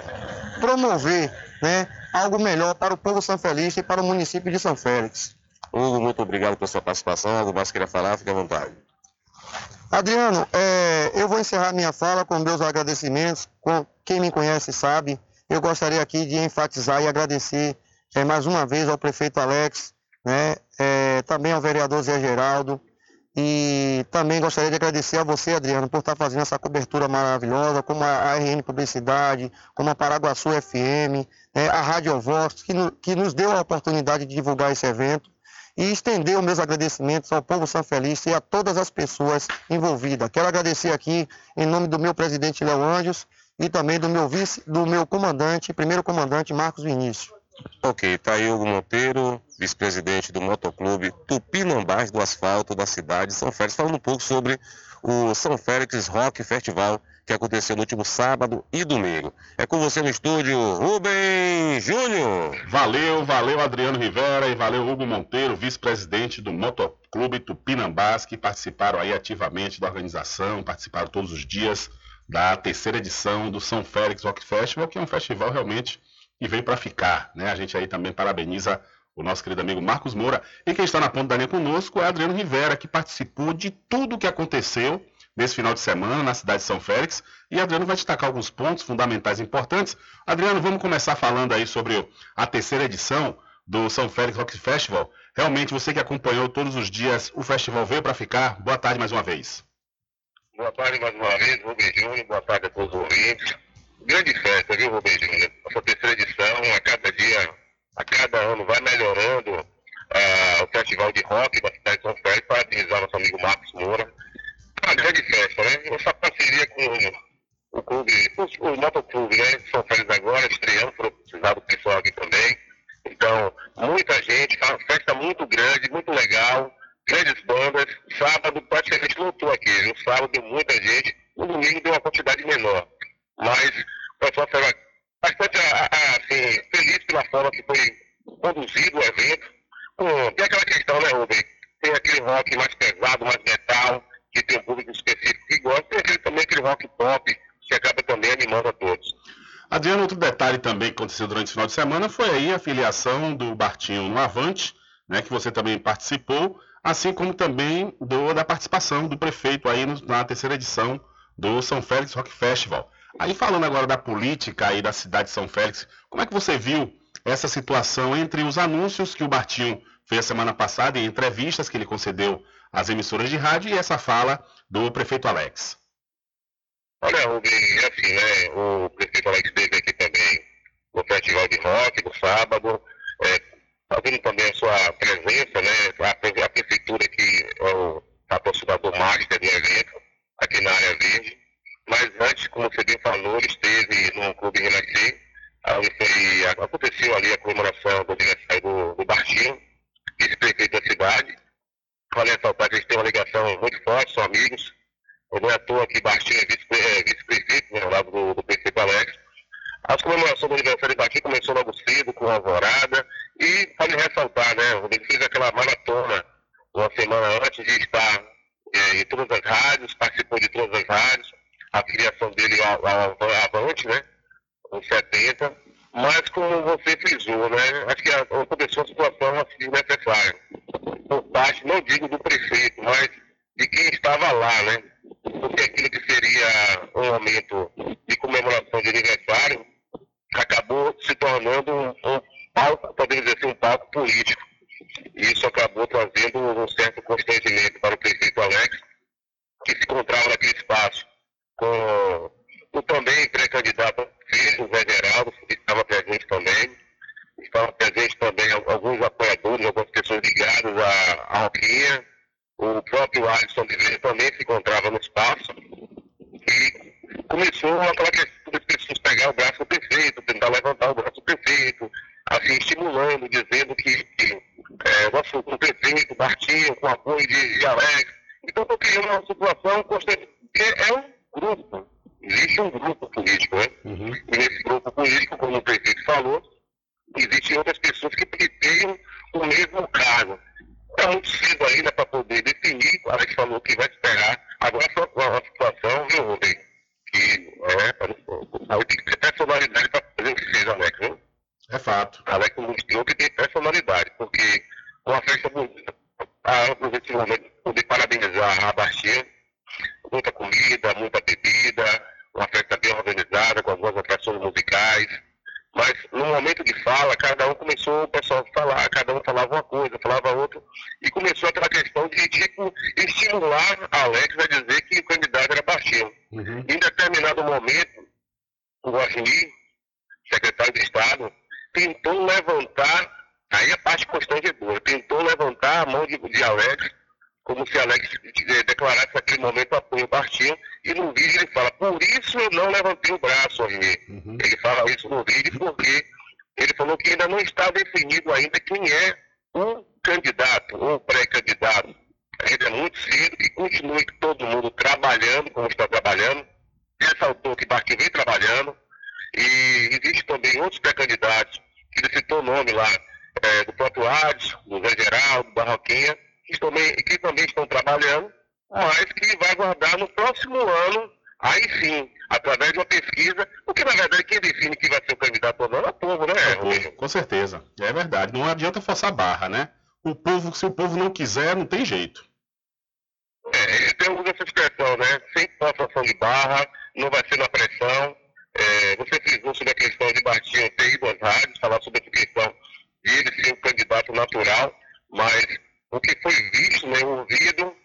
promover né, algo melhor para o povo sanfelista e para o município de São Félix. Hugo, muito obrigado pela sua participação. Algo mais queria falar, fique à vontade. Adriano, é, eu vou encerrar minha fala com meus agradecimentos. Com quem me conhece sabe, eu gostaria aqui de enfatizar e agradecer é, mais uma vez ao prefeito Alex, né, é, também ao vereador Zé Geraldo, e também gostaria de agradecer a você, Adriano, por estar fazendo essa cobertura maravilhosa, como a RN Publicidade, como a Paraguaçu FM, né, a Rádio Vox, que, no, que nos deu a oportunidade de divulgar esse evento e estender os meus agradecimentos ao povo sanfelista e a todas as pessoas envolvidas. Quero agradecer aqui em nome do meu presidente Léo Anjos e também do meu vice, do meu comandante, primeiro comandante Marcos Vinícius. Ok, tá aí Hugo Monteiro, vice-presidente do Motoclube Tupinambás do Asfalto da cidade de São Félix, falando um pouco sobre o São Félix Rock Festival que aconteceu no último sábado e domingo. É com você no estúdio, Rubem Júnior. Valeu, valeu Adriano Rivera e valeu Hugo Monteiro, vice-presidente do Motoclube Tupinambás, que participaram aí ativamente da organização, participaram todos os dias da terceira edição do São Félix Rock Festival, que é um festival realmente que veio para ficar, né? A gente aí também parabeniza o nosso querido amigo Marcos Moura. E quem está na ponta da linha conosco é Adriano Rivera, que participou de tudo o que aconteceu nesse final de semana na cidade de São Félix. E Adriano vai destacar alguns pontos fundamentais importantes. Adriano, vamos começar falando aí sobre a terceira edição do São Félix Rock Festival. Realmente, você que acompanhou todos os dias, o festival veio para ficar. Boa tarde mais uma vez. Boa tarde mais uma vez, Rubem Júnior. Boa tarde a todos os ouvintes. Grande festa, viu, Rubem Júnior? Essa terceira edição, a cada dia, a cada ano, vai melhorando uh, o festival de rock da cidade de São Félix. Parabenizar nosso amigo Marcos Moura uma grande festa, né? Essa parceria com o clube, o, o motoclube, né? São Félix agora, estreando, precisar do pessoal aqui também. Então, muita gente, uma festa muito grande, muito legal, grandes bandas. Sábado praticamente lotou aqui, viu? Sábado deu muita gente, no domingo deu uma quantidade menor. Mas o pessoal foi bastante assim, feliz pela forma que foi conduzido o evento. tem aquela questão, né, Rubem? Tem aquele rock mais pesado, mais metal, que tem um público específico que gosta, e também aquele rock pop, que acaba também animando a todos. Adriano, outro detalhe também que aconteceu durante o final de semana foi aí a filiação do Bartinho no Avante, né, que você também participou. assim como também do, da participação do prefeito aí no- na terceira edição do São Félix Rock Festival. Aí falando agora da política aí da cidade de São Félix, como é que você viu essa situação entre os anúncios que o Bartinho fez a semana passada e entrevistas que ele concedeu às emissoras de rádio e essa fala do prefeito Alex? Olha, Rubem, assim, né? O prefeito Alex esteve aqui também no Festival de Rock, no sábado, é, fazendo também a sua presença, né? A prefeitura que é o patrocinador master do evento, aqui na área verde. Mas antes, como você bem falou, ele esteve no Clube Renascer, onde foi, aconteceu ali a comemoração do aniversário do, do Bartinho, vice-prefeito da cidade. Vale ressaltar que eles têm uma ligação muito forte, são amigos. Não é à toa que Bartinho é é vice-prefeito, né, ao lado do, do prefeito Alex. As comemorações do aniversário de Bartinho começou logo cedo, com a alvorada. E vale ressaltar, né, ele fez aquela maratona uma semana antes de estar eh, em todas as rádios, participou de todas as rádios. A filiação dele Avante, né, em 70. Mas como você frisou, né, acho que aconteceu uma situação assim, desnecessária. Por parte, não digo do prefeito, mas de quem estava lá, né? Porque aquilo que seria um momento de comemoração de aniversário acabou se tornando um, um palco, podemos dizer assim, um palco político. Isso acabou trazendo um certo constrangimento para o prefeito Alex, que se encontrava naquele espaço com o também pré-candidato filho, Zé Geraldo, que estava presente também. Estavam presentes também al- alguns apoiadores, algumas pessoas ligadas à, à. O próprio Alisson Oliveira também se encontrava no espaço. E começou aquela questão das pessoas pegar o braço do prefeito, tentar levantar o braço do prefeito, assim, estimulando, dizendo que, que é, nosso o prefeito, Bartinho, com apoio de, de Alex. Então, estou criando uma situação constante, porque é um grupo, existe um grupo político, né? E nesse grupo político, como o prefeito falou, existem outras pessoas que pretendem o mesmo cargo. É muito cedo ainda para poder definir, o Alex falou que vai esperar. Agora só uma situação, viu, Rubem? Que é, aí tem que ter personalidade para fazer o que fez, Alex, viu? É fato. Alex mostrou que tem personalidade, porque uma festa bonita, ah, aproveito esse momento para poder parabenizar a Baixinha, muita comida, muita bebida, uma festa bem organizada, com algumas atrações musicais. Mas no momento de fala, cada um começou o pessoal a falar, cada um falava uma coisa, falava outra, e começou aquela questão de tipo estimular a Alex a dizer que o candidato era baixinho. Em determinado momento, o Guaxinim, secretário de Estado, tentou levantar, aí a parte constrangedora, tentou levantar a mão de, de Alex, como se Alex eh, declarasse naquele momento apoio ao partido, e no vídeo ele fala, por isso eu não levantei o braço, Arinê. Ele fala isso no vídeo porque ele falou que ainda não está definido ainda quem é o candidato ou pré-candidato. Ainda é muito cedo e continue todo mundo trabalhando como está trabalhando. Ressaltou que o partido vem trabalhando e existe também outros pré-candidatos, que ele citou o nome lá, eh, do próprio Ades, do Zé Geraldo, do Barroquinha, que também, que também estão trabalhando, mas que vai aguardar no próximo ano, aí sim, através de uma pesquisa, porque na verdade quem define quem vai ser o candidato ou não é o povo, né, Rubinho? Com certeza. É verdade. Não adianta forçar a barra, né? O povo, se o povo não quiser, não tem jeito. É, tem usa essa expressão, né? Sem forçação de barra, não vai ser na pressão. É, você frisou sobre a questão de Bartinho ter ido às rádios, falar sobre essa questão de ele ser um candidato natural, mas o que foi visto, né, ouvido,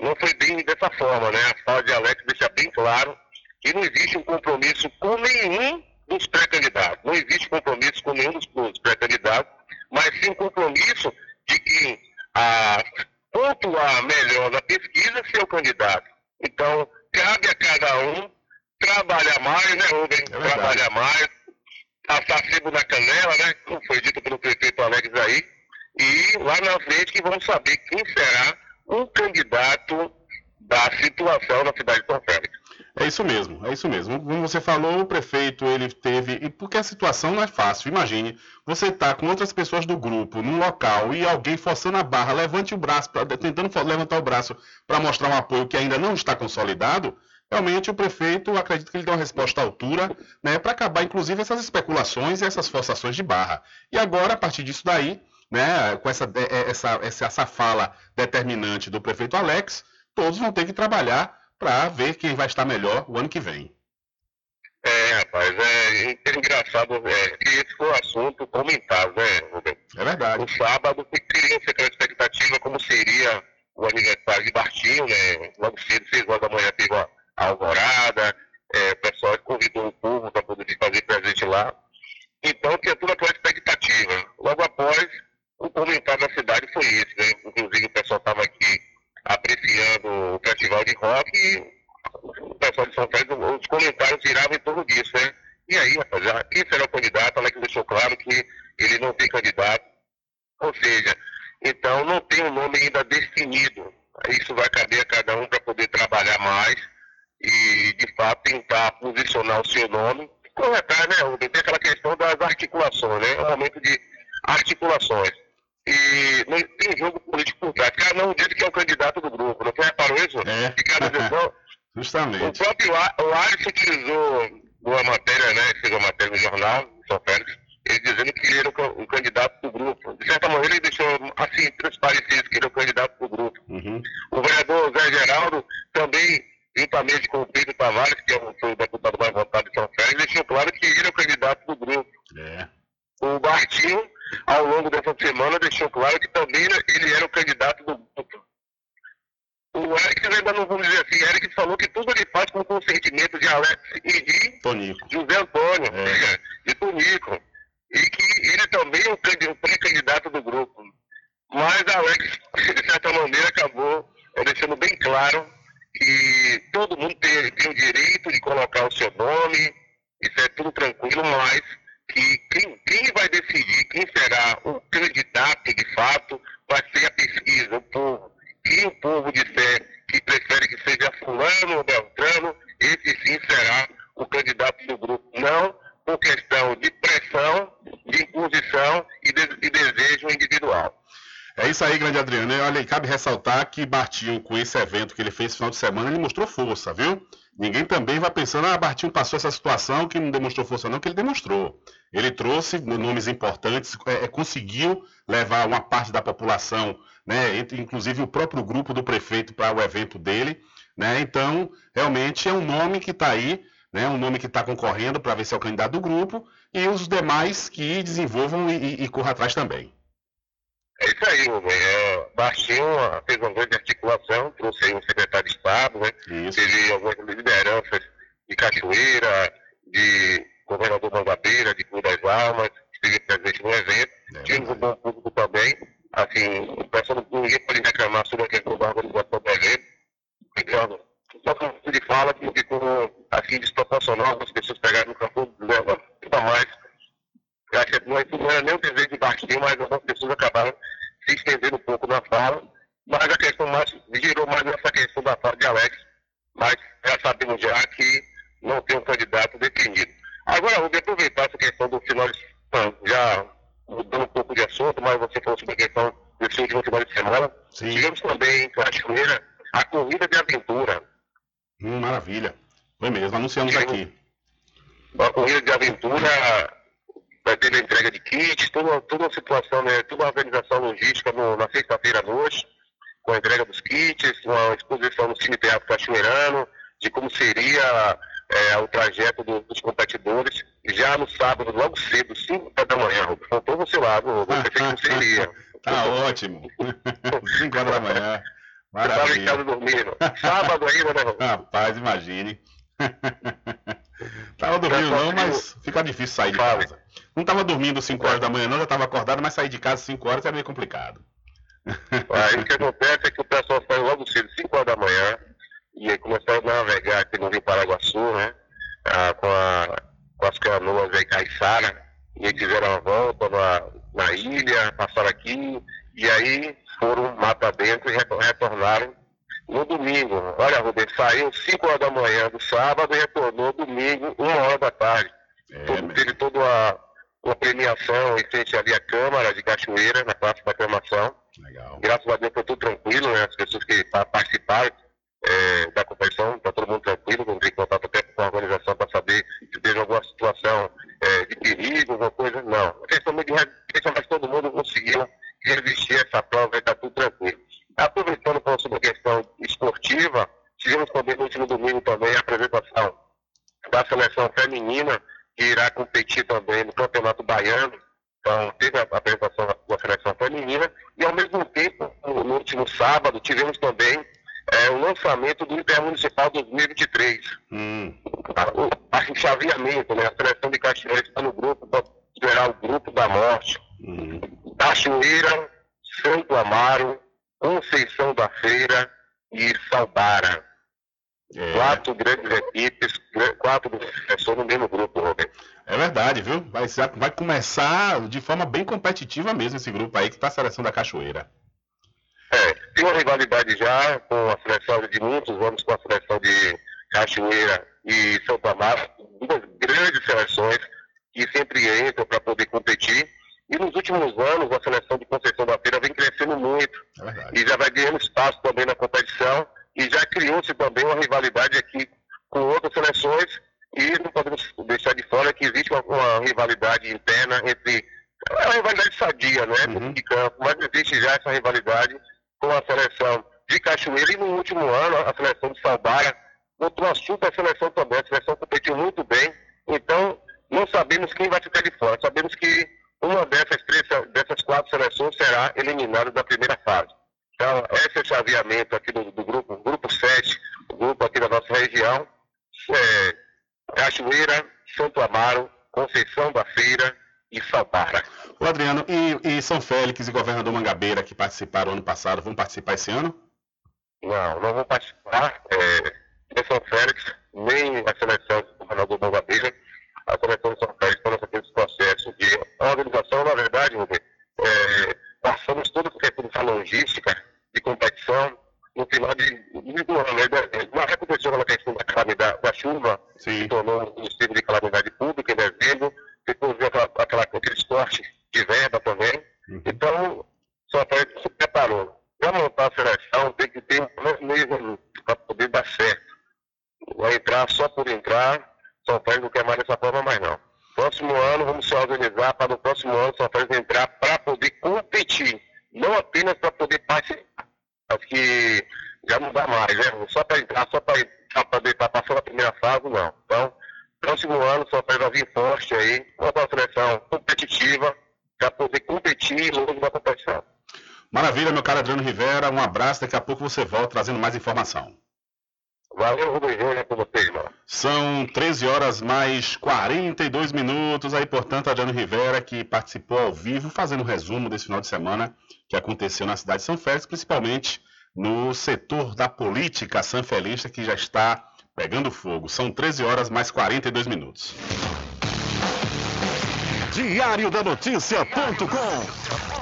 não foi bem dessa forma, né? A fala de Alex deixa bem claro que não existe um compromisso com nenhum dos pré-candidatos. Não existe compromisso com nenhum dos, dos pré-candidatos, mas sim um compromisso de que a pontuar melhor na pesquisa ser o candidato. Então, cabe a cada um trabalhar mais, né, Rubem? trabalhar mais, passar sebo na canela, né? Como foi dito pelo prefeito Alex aí. E lá na frente que vamos saber quem será o candidato da situação na cidade de São Félix. É isso mesmo, é isso mesmo. Como você falou, o prefeito ele teve. E porque a situação não é fácil. Imagine, você está com outras pessoas do grupo num local e alguém forçando a barra, levante o braço, pra, tentando levantar o braço para mostrar um apoio que ainda não está consolidado. Realmente o prefeito acredito que ele deu uma resposta à altura, né, para acabar inclusive essas especulações e essas forçações de barra. E agora, a partir disso daí, né, com essa, é, essa, essa, essa fala determinante do prefeito Alex, todos vão ter que trabalhar para ver quem vai estar melhor o ano que vem. É, rapaz, é, é engraçado é, que esse foi o assunto comentado, né, Rubem? É verdade. No sábado, criou-se aquela expectativa como seria o aniversário de Bartinho, né? Logo cedo, seis horas da manhã, teve a alvorada, é, o pessoal convidou o povo para poder fazer presente lá. Então, tinha toda aquela expectativa. Logo após, o comentário da cidade foi esse, né? Inclusive, o pessoal estava aqui apreciando o festival de rock e o pessoal de São Paulo, os comentários viravam em torno disso, né? E aí, rapaziada, quem será o candidato? Alex deixou claro que ele não tem candidato. Ou seja, então não tem um nome ainda definido. Isso vai caber a cada um para poder trabalhar mais e, de fato, tentar posicionar o seu nome. Corretar, né, Rubem? Tem aquela questão das articulações, né? É um momento de articulações. E não tem jogo político por trás. Cada um diz que é o candidato do grupo. Não reparou isso? É. E cada direção, Justamente. o próprio Alisson utilizou uma matéria, né? Fez uma matéria no jornal, São Félix, ele dizendo que ele era o, ca- o candidato do grupo. De certa maneira, ele deixou assim transparecido que ele é o candidato do grupo. O vereador Zé Geraldo também, juntamente com o Pedro Tavares, que é o, o deputado mais votado de São Félix, deixou claro que ele é o candidato do grupo. É. O Bartinho, ao longo dessa semana, deixou claro que também ele era o candidato do grupo. O Eric ainda não vamos dizer assim, Eric falou que tudo ele faz com consentimento de Alex e de Tonico. José Antônio, de Tonico. E que ele também é o pré-candidato do grupo. Mas Alex, de certa maneira, acabou eh, deixando bem claro que todo mundo tem, tem o direito de colocar o seu nome, isso é tudo tranquilo, mas que quem, quem vai decidir quem será o candidato de fato vai ser a pesquisa, o povo. Quem o povo disser que prefere que seja fulano ou beltrano, esse sim será o candidato do grupo. Não por questão de pressão, de imposição e de, de desejo individual. É isso aí, grande Adriano. E Olha, e cabe ressaltar que Bartinho, com esse evento que ele fez no final de semana, ele mostrou força, viu? Ninguém também vai pensando, ah, Bartinho passou essa situação que não demonstrou força, não, que ele demonstrou. Ele trouxe nomes importantes, é, é, conseguiu levar uma parte da população, né, inclusive o próprio grupo do prefeito para o evento dele. Né? Então, realmente é um nome que está aí, né, um nome que está concorrendo para ver se é o candidato do grupo, e os demais que desenvolvam e, e, e corram atrás também. É isso aí, Rubem. É, Baixinho fez uma grande articulação, trouxe aí um secretário de Estado, né? Teve algumas lideranças de Cachoeira, de governador Mangabeira, de Cruz das Almas, esteve presente no evento. Tivemos um bom público também. Assim, o pessoal ninguém pode reclamar sobre a questão da organização do evento. Então, só que ele fala que ficou assim desproporcional, algumas pessoas pegaram no campo, leva tudo a mais. Eu acho que não é- não era nem o desejo de Bastinho, mas algumas pessoas acabaram se estendendo um pouco na fala. Mas a questão mais, girou mais nessa questão da fala de Alex. Mas já sabemos já que não tem um candidato definido. Agora, vou aproveitar essa questão do final de já mudando um pouco de assunto, mas você falou sobre a questão desse último final de semana. Tivemos também em Cachoeira a corrida de aventura. Hum, maravilha. Foi mesmo, anunciamos aqui. uma corrida de aventura, vai ter a entrega de kits, toda, toda a situação, né, toda a organização logística no- na sexta-feira à noite, com a entrega dos kits, uma exposição no Cine Teatro Cachoeirano, de como seria é, o trajeto do- dos competidores, já no sábado, logo cedo, 5 da manhã, Rubens. faltou você lá, eu pensei que não seria. Tá ótimo. 5 horas da manhã. Você estava em casa dormindo. Sábado ainda, né, Rubens? Rapaz, imagine. tava dormindo não, mas fica difícil sair de casa. Não tava dormindo 5 horas da manhã não, já tava acordado, mas sair de casa 5 horas é meio complicado. Aí o que acontece é que o pessoal saiu logo cedo, 5 horas da manhã, e aí começaram a navegar aqui no Rio Paraguaçu, né? ah, com, a, com as canoas aí Caiçara, e aí fizeram a volta na, na ilha, passaram aqui, e aí foram mata dentro e retor- retornaram no domingo. Olha, Rubens, saiu 5 horas da manhã do sábado e retornou domingo, 1 hora da tarde. Todo- teve toda uma, uma premiação em frente ali à Câmara de Cachoeira, na praça da aclamação. Graças a Deus foi tudo tranquilo, né? As pessoas que pa- participaram é, da competição, está todo mundo tranquilo, vamos ter contato até com a organização para saber se teve alguma situação é, de perigo, alguma coisa, não. A questão é de resistência, é todo mundo conseguiu resistir a essa prova e está tudo tranquilo. Aproveitando para sobre a questão esportiva, tivemos também no último domingo também a apresentação da seleção feminina, que irá competir também no Campeonato Baiano. Então, teve a apresentação da seleção feminina e, ao mesmo tempo, no, no último sábado, tivemos também é, o lançamento do Intermunicipal 2023. Hum. O, a chaveamento, né? A seleção de Cachoeira está no grupo, para esperar o grupo da morte. Hum. Cachoeira, Santo Amaro, Conceição da Feira e Salbara. É. Quatro grandes equipes, gra- quatro pessoas no mesmo grupo, Roberto. É verdade, viu? Vai, vai começar de forma bem competitiva mesmo esse grupo aí que tá a seleção da Cachoeira. É, tem uma rivalidade já com a seleção de muitos anos com a seleção de Cachoeira e Santo Amaro, duas grandes seleções que sempre entram para poder competir. E nos últimos anos a seleção de Conceição da Feira vem crescendo muito. E já vai ganhando espaço também na competição. E já criou-se também uma rivalidade aqui com outras seleções. E não podemos deixar de fora que existe uma, uma rivalidade interna entre é uma rivalidade sadia, né, dentro de campo, mas existe já essa rivalidade com a seleção de Cachoeira e no último ano a seleção de Salbara botou uma super seleção também, a seleção competiu muito bem, então não sabemos quem vai ficar de fora, sabemos que uma dessas três, dessas quatro seleções será eliminada da primeira fase. Então, esse é chaveamento aqui do, do grupo, grupo 7, o grupo aqui da nossa região, é, Cachoeira, Santo Amaro, Conceição da Feira e Salbara. Ô Adriano, e, e São Félix e Governador Mangabeira que participaram ano passado, vão participar esse ano? Não, não vou participar. É, nem São Félix, nem a seleção do governador Mangabeira. A seleção de São Félix está naqueles processos de organização, na verdade, é, passamos toda a questão dessa logística de competição no final de, de do ano, né? Mas aconteceu aquela questão da calamidade da chuva, que tornou um estado de calamidade pública em dezembro, depois veio aquela, aquela, aqueles cortes de verba também. Então, só Félix se preparou. Para montar a seleção, tem que ter um mesmo para poder dar certo. Vai entrar só por entrar, São Félix não quer mais dessa forma mais não. Próximo ano, vamos se organizar para no próximo ano São Félix entrar para poder competir, não apenas para poder participar. Acho que já não dá mais, né? Só para entrar, só para poder estar passando a primeira fase, não. Então, próximo ano, Félix vai vir forte aí, com uma seleção competitiva, para poder competir longe da competição. Maravilha, meu caro Adriano Rivera, um abraço, daqui a pouco você volta trazendo mais informação. Valeu, Rubem Júnior, por vocês, mano. São 13 horas mais 42 minutos. Aí, portanto, Adriano Rivera, que participou ao vivo, fazendo um resumo desse final de semana que aconteceu na cidade de São Félix, principalmente no setor da política sanfelista, que já está pegando fogo. São 13 horas mais 42 minutos. Diário da Notícia.com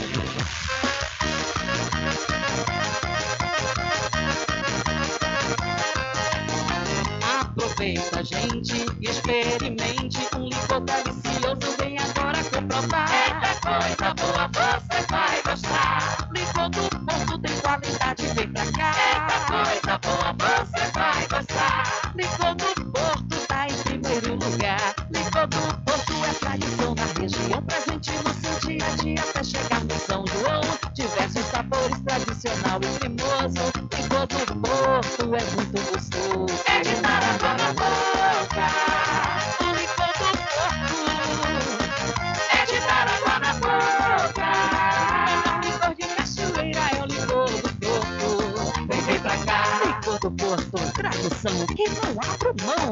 Aproveita, gente, e experimente um licor delicioso. Vem agora comprovar. Eita coisa boa, você vai gostar. Licor do ponto tem qualidade, vem pra cá. Eita coisa boa, você vai gostar. Licor do Porto tá em primeiro lugar. Licor do Porto é tradição na região. Presente no seu dia a dia até chegar no São João. Diversos sabores, tradicional e cremoso. Licor do Porto é muito gostoso. É de dar água na boca. É de dar água na boca. Licor de cachoeira é o licor do Porto. Vem, vem pra cá. Licor do Porto, tradução que não abro mão.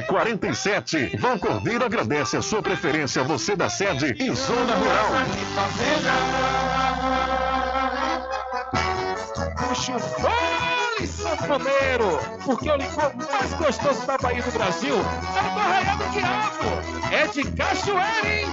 1147. Vão Cordeiro agradece a sua preferência, você da sede e Zona Rural. Puxa fole, sanfoneiro, porque o licor mais gostoso da Bahia do Brasil é do Arraial do Quiabo. É de cachoeira, hein?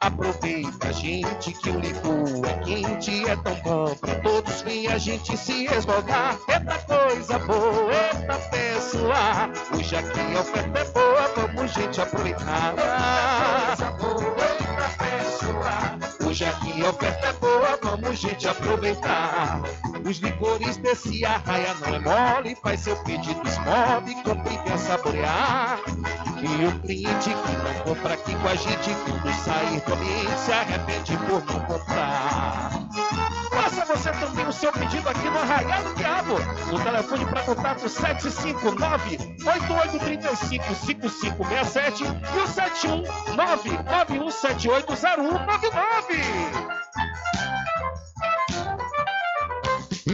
Aproveita, gente, que o licor é quente, é tão bom pra todos vir a gente se esmogar. Eita coisa boa, eita pessoa, hoje aqui a oferta é boa, vamos gente aproveitar. Eita coisa boa, eita pessoa, hoje aqui a oferta é boa, vamos gente aproveitar. Os licores desse arraia não é mole, faz seu pedido, esmove, compre e saborear. E o cliente que não compra aqui com a gente, quando sair do ambiente, se arrepende por não comprar. Faça você também o seu pedido aqui no Arraial do Diabo. O telefone para contato 759-8835-5567 e o 719-9178-0199.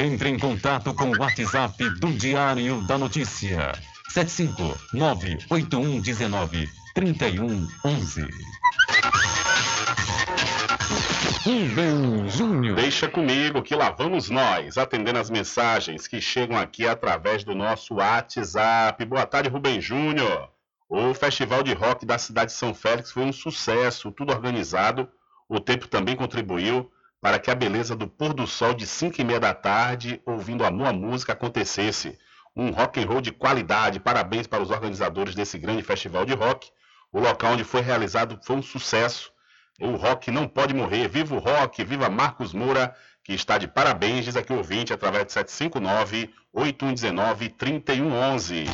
Entre em contato com o WhatsApp do Diário da Notícia. 759-8119-3111. Rubem Júnior. Deixa comigo que lá vamos nós, atendendo as mensagens que chegam aqui através do nosso WhatsApp. Boa tarde, Rubem Júnior. O Festival de Rock da cidade de São Félix foi um sucesso, tudo organizado. O tempo também contribuiu para que a beleza do pôr do sol de 5 e meia da tarde, ouvindo a boa música, acontecesse. Um rock and roll de qualidade. Parabéns para os organizadores desse grande festival de rock. O local onde foi realizado foi um sucesso. O rock não pode morrer. Viva o rock, viva Marcos Moura, que está de parabéns, diz aqui o ouvinte, através de 759 8119 3111.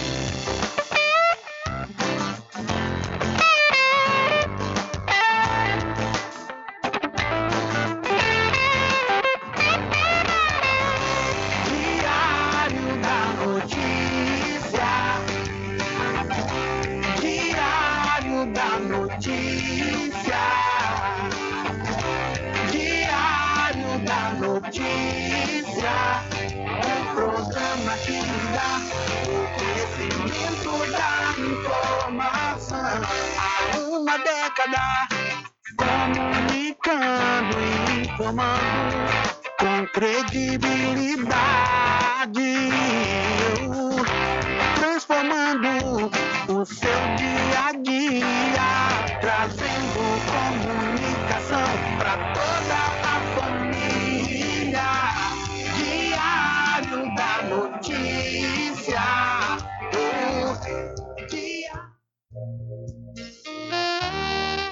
Década. Comunicando e informando com credibilidade, transformando o seu dia a dia, trazendo comunicação para toda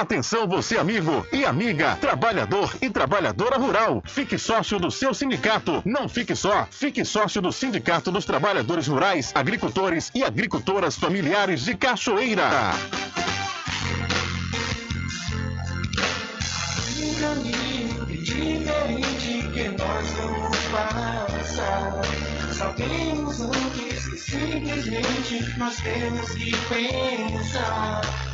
Atenção você amigo e amiga, trabalhador e trabalhadora rural. Fique sócio do seu sindicato. Não fique só, fique sócio do Sindicato dos Trabalhadores Rurais, Agricultores e Agricultoras Familiares de Cachoeira. Diferente que nós vamos passar. Sabemos antes que simplesmente nós temos que pensar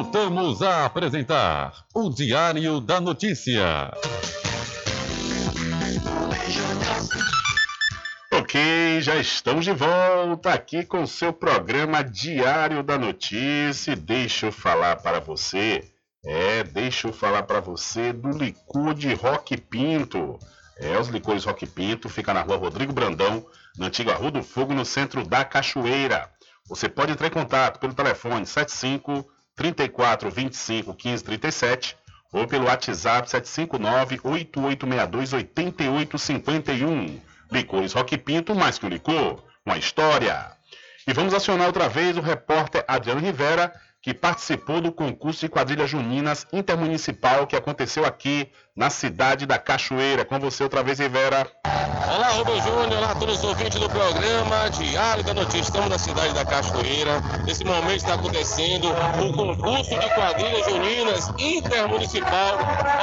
Voltamos a apresentar o Diário da Notícia. Ok, já estamos de volta aqui com seu programa Diário da Notícia. Deixa eu falar para você, é, deixa eu falar para você do licor de Rock Pinto. É, os licores Rock Pinto fica na rua Rodrigo Brandão, na antiga Rua do Fogo, no centro da Cachoeira. Você pode entrar em contato pelo telefone 75 34 25 15 37 ou pelo WhatsApp 759 8862 8851. Licores Rock Pinto, mais que um licor, uma história. E vamos acionar outra vez o repórter Adriano Rivera, que participou do concurso de quadrilhas juninas intermunicipal que aconteceu aqui na cidade da Cachoeira. Com você outra vez, Rivera. Olá, Rubem Júnior, olá a todos os ouvintes do programa Diário da Notícia. Estamos na cidade da Cachoeira. Nesse momento está acontecendo o concurso de quadrilhas juninas intermunicipal,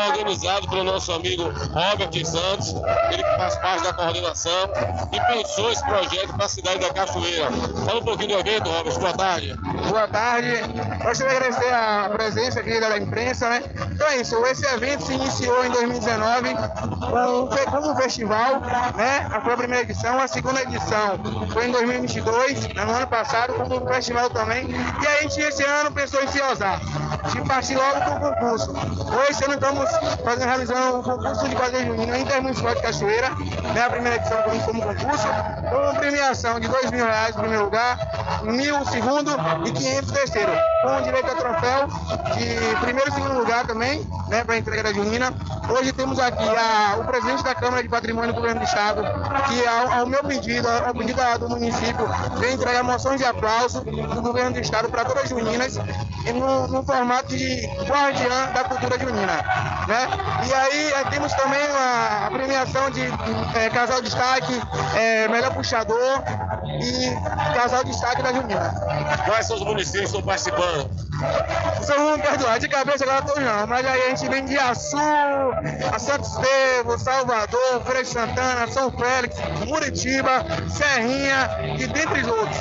organizado pelo nosso amigo Robert Santos, ele faz parte da coordenação e pensou esse projeto para a cidade da Cachoeira. Fala um pouquinho do evento, Robert. Boa tarde. Boa tarde. Gostaria de agradecer a presença aqui da imprensa, né? Então é isso, esse evento se iniciou em 2019 com, como um festival, né? A primeira edição, a segunda edição foi em 2022, né? no ano passado, como um festival também. E a gente esse ano pensou em se ousar, de partir logo para o concurso. Hoje ano estamos fazendo, realizando o concurso de quadrilha junina intermunicipal de Cachoeira, né? A primeira edição como concurso, com premiação de dois mil reais no primeiro lugar, mil segundo e 500 o terceiro, com direito a troféu de primeiro e segundo lugar também, né, para a entrega da Junina. Hoje temos aqui a- o presidente da Câmara de Patrimônio do Governo do Estado, que ao, ao meu pedido, ao pedido do município, vem entregar moções de aplauso do Governo do Estado para todas as Juninas, no, no formato de guardiã da cultura junina. Né? E aí eh, temos também a, a premiação de eh, casal destaque, eh, melhor puxador e casal destaque da Junina. Quais são os municípios que estão participando? São um perdoar de cabeça agora tô não, mas aí a gente vem de Açu, a Santo Estevão, Salvador, Feira de Santana, São Félix, Muritiba, Serrinha e dentre os outros.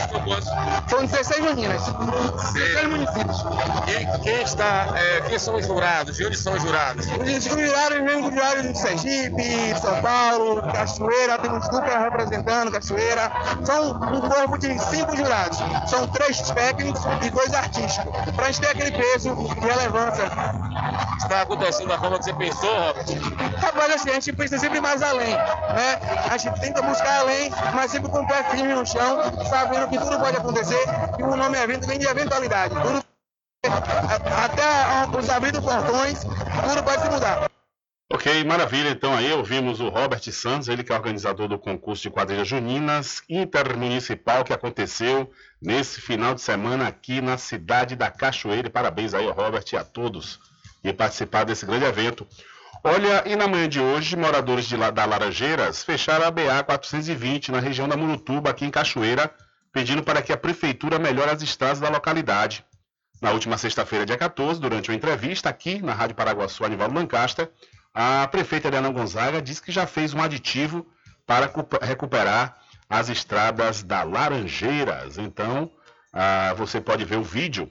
São 16 meninas, 16 municípios. E quem está, é, quem são os jurados? De onde são os jurados? Os jurados vêm de jurados de Sergipe, São Paulo, Cachoeira, temos dupla representando Cachoeira. São um corpo de cinco jurados. São três técnicos e dois artísticos. Pra gente ter aquele peso e relevância está acontecendo da forma que você pensou, Robert? Rapaz, assim, a gente pensa sempre mais além, né? A gente tenta buscar além, mas sempre com o pé firme no chão, sabendo que tudo pode acontecer, e o nome evento vem de eventualidade. Tudo, até os abrir dos portões, tudo pode se mudar. Ok, maravilha. Então aí ouvimos o Robert Santos, ele que é organizador do concurso de quadrilhas juninas intermunicipal que aconteceu nesse final de semana aqui na cidade da Cachoeira. Parabéns aí ao Robert e a todos que participaram desse grande evento. Olha, e na manhã de hoje, moradores de, da Laranjeiras fecharam a BA 420 na região da Murutuba, aqui em Cachoeira, pedindo para que a prefeitura melhore as estradas da localidade. Na última sexta-feira, dia 14, durante uma entrevista aqui na Rádio Paraguaçu, Anivaldo Lancaster, a prefeita Helena Gonzaga disse que já fez um aditivo para recuperar as estradas da Laranjeiras. Então, ah, você pode ver o vídeo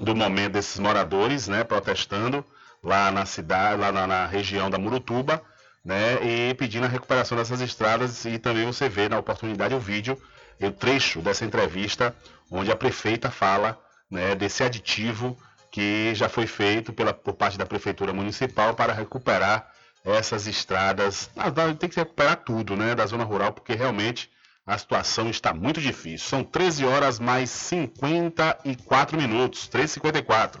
do momento desses moradores né, protestando lá na cidade, lá na, na região da Murutuba, né, e pedindo a recuperação dessas estradas. E também você vê na oportunidade o vídeo, o trecho dessa entrevista, onde a prefeita fala né, desse aditivo que já foi feito pela, por parte da Prefeitura Municipal para recuperar essas estradas. Ah, tem que recuperar tudo né, da zona rural, porque realmente a situação está muito difícil. São 13 horas mais 54 minutos. 3h54.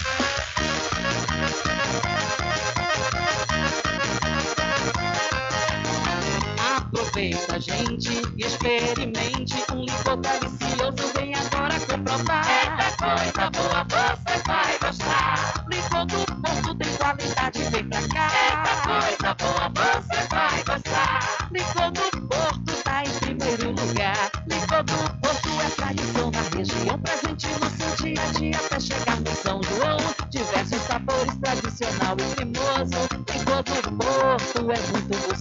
Aproveita, gente, experimente um licor delicioso. Vem agora comprovar. Eita coisa boa, você vai gostar. Licor do Porto tem qualidade, vem pra cá. Eita coisa boa, você vai gostar. Licor do Porto tá em primeiro lugar. Licor do Porto é tradição na região, presente no seu dia a dia até chegar no São João. Diversos sabores, tradicional e cremoso. Licor do Porto é muito gostoso.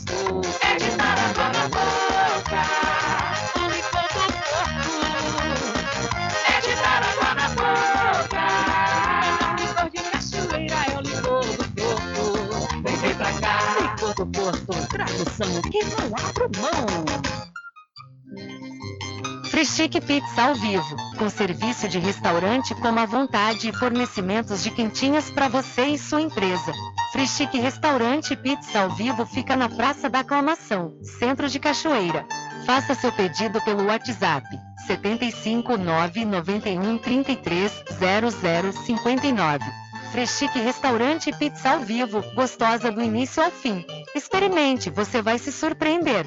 Tradução que não mão. Frischique Pizza ao vivo, com serviço de restaurante como à vontade e fornecimentos de quentinhas para você e sua empresa. Frischique Restaurante Pizza ao vivo fica na Praça da Aclamação, Centro de Cachoeira. Faça seu pedido pelo WhatsApp 75 991 33 0059. Freschique Restaurante Pizza ao vivo, gostosa do início ao fim. Experimente, você vai se surpreender.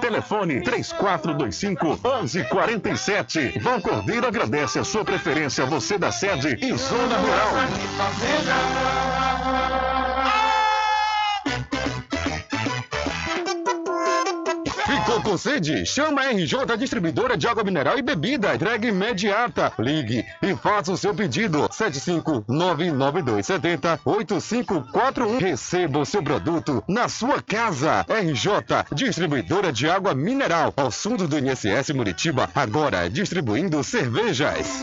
Telefone 3425 1147. Val Cordeiro agradece a sua preferência, você da sede e Zona Rural. Ficou com sede? Chama a RJ Distribuidora de Água Mineral e Bebida. Entrega imediata. Ligue e faça o seu pedido. 75992708541. Receba o seu produto na sua casa. RJ Distribuidora de Água Mineral. Ao fundo do INSS Muritiba. Agora distribuindo cervejas.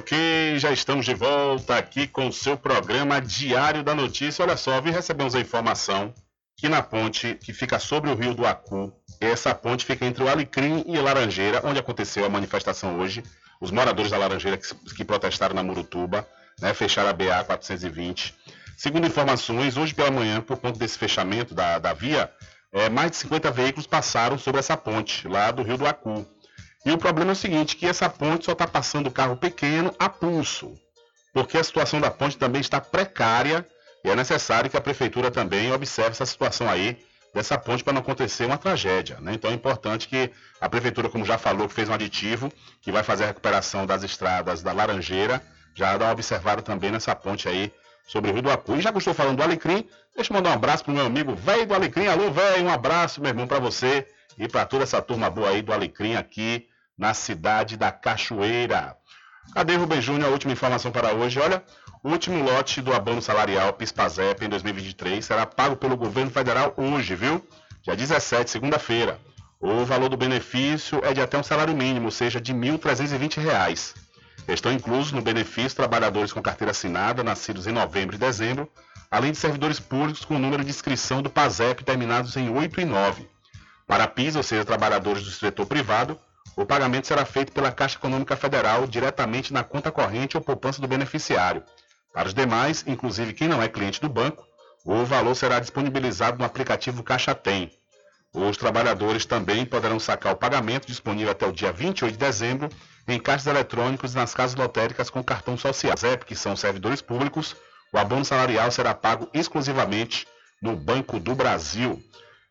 Ok, já estamos de volta aqui com o seu programa Diário da Notícia. Olha só, vi recebemos a informação que na ponte que fica sobre o rio do Acu, essa ponte fica entre o Alecrim e Laranjeira, onde aconteceu a manifestação hoje. Os moradores da Laranjeira que, que protestaram na Murutuba, né, fecharam a BA 420. Segundo informações, hoje pela manhã, por conta desse fechamento da, da via, é, mais de 50 veículos passaram sobre essa ponte, lá do rio do Acu. E o problema é o seguinte, que essa ponte só está passando carro pequeno a pulso, porque a situação da ponte também está precária e é necessário que a prefeitura também observe essa situação aí dessa ponte para não acontecer uma tragédia. Né? Então é importante que a prefeitura, como já falou, que fez um aditivo, que vai fazer a recuperação das estradas da Laranjeira, já dá uma observada também nessa ponte aí sobre o Rio do Acu. E já que estou falando do Alecrim, deixa eu mandar um abraço pro meu amigo velho do Alecrim. Alô, velho, um abraço, meu irmão, para você e para toda essa turma boa aí do Alecrim aqui na cidade da Cachoeira. Cadê Rubem Júnior? A última informação para hoje. Olha, o último lote do abono salarial PISPAZEP em 2023 será pago pelo governo federal hoje, viu? Dia 17, segunda-feira. O valor do benefício é de até um salário mínimo, ou seja, de R$ 1.320. Estão inclusos no benefício trabalhadores com carteira assinada, nascidos em novembro e dezembro, além de servidores públicos com número de inscrição do PASEP terminados em 8 e 9. Para PIS, ou seja, trabalhadores do setor privado, o pagamento será feito pela Caixa Econômica Federal diretamente na conta corrente ou poupança do beneficiário. Para os demais, inclusive quem não é cliente do banco, o valor será disponibilizado no aplicativo Caixa Tem. Os trabalhadores também poderão sacar o pagamento disponível até o dia 28 de dezembro em caixas eletrônicos e nas casas lotéricas com cartão social. ZEP, que são servidores públicos, o abono salarial será pago exclusivamente no Banco do Brasil.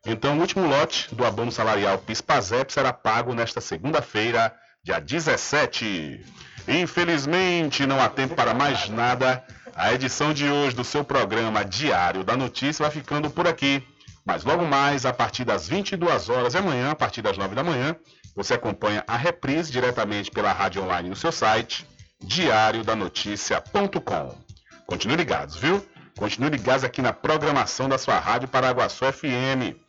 Então, o último lote do abono salarial PIS-PASEP será pago nesta segunda-feira, dia 17. Infelizmente, não há tempo para mais nada. A edição de hoje do seu programa Diário da Notícia vai ficando por aqui. Mas logo mais, a partir das 22 horas e amanhã, a partir das 9 da manhã, você acompanha a reprise diretamente pela rádio online no seu site, diariodanoticia.com. Continue ligados, viu? Continue ligados aqui na programação da sua rádio Paraguaçu FM.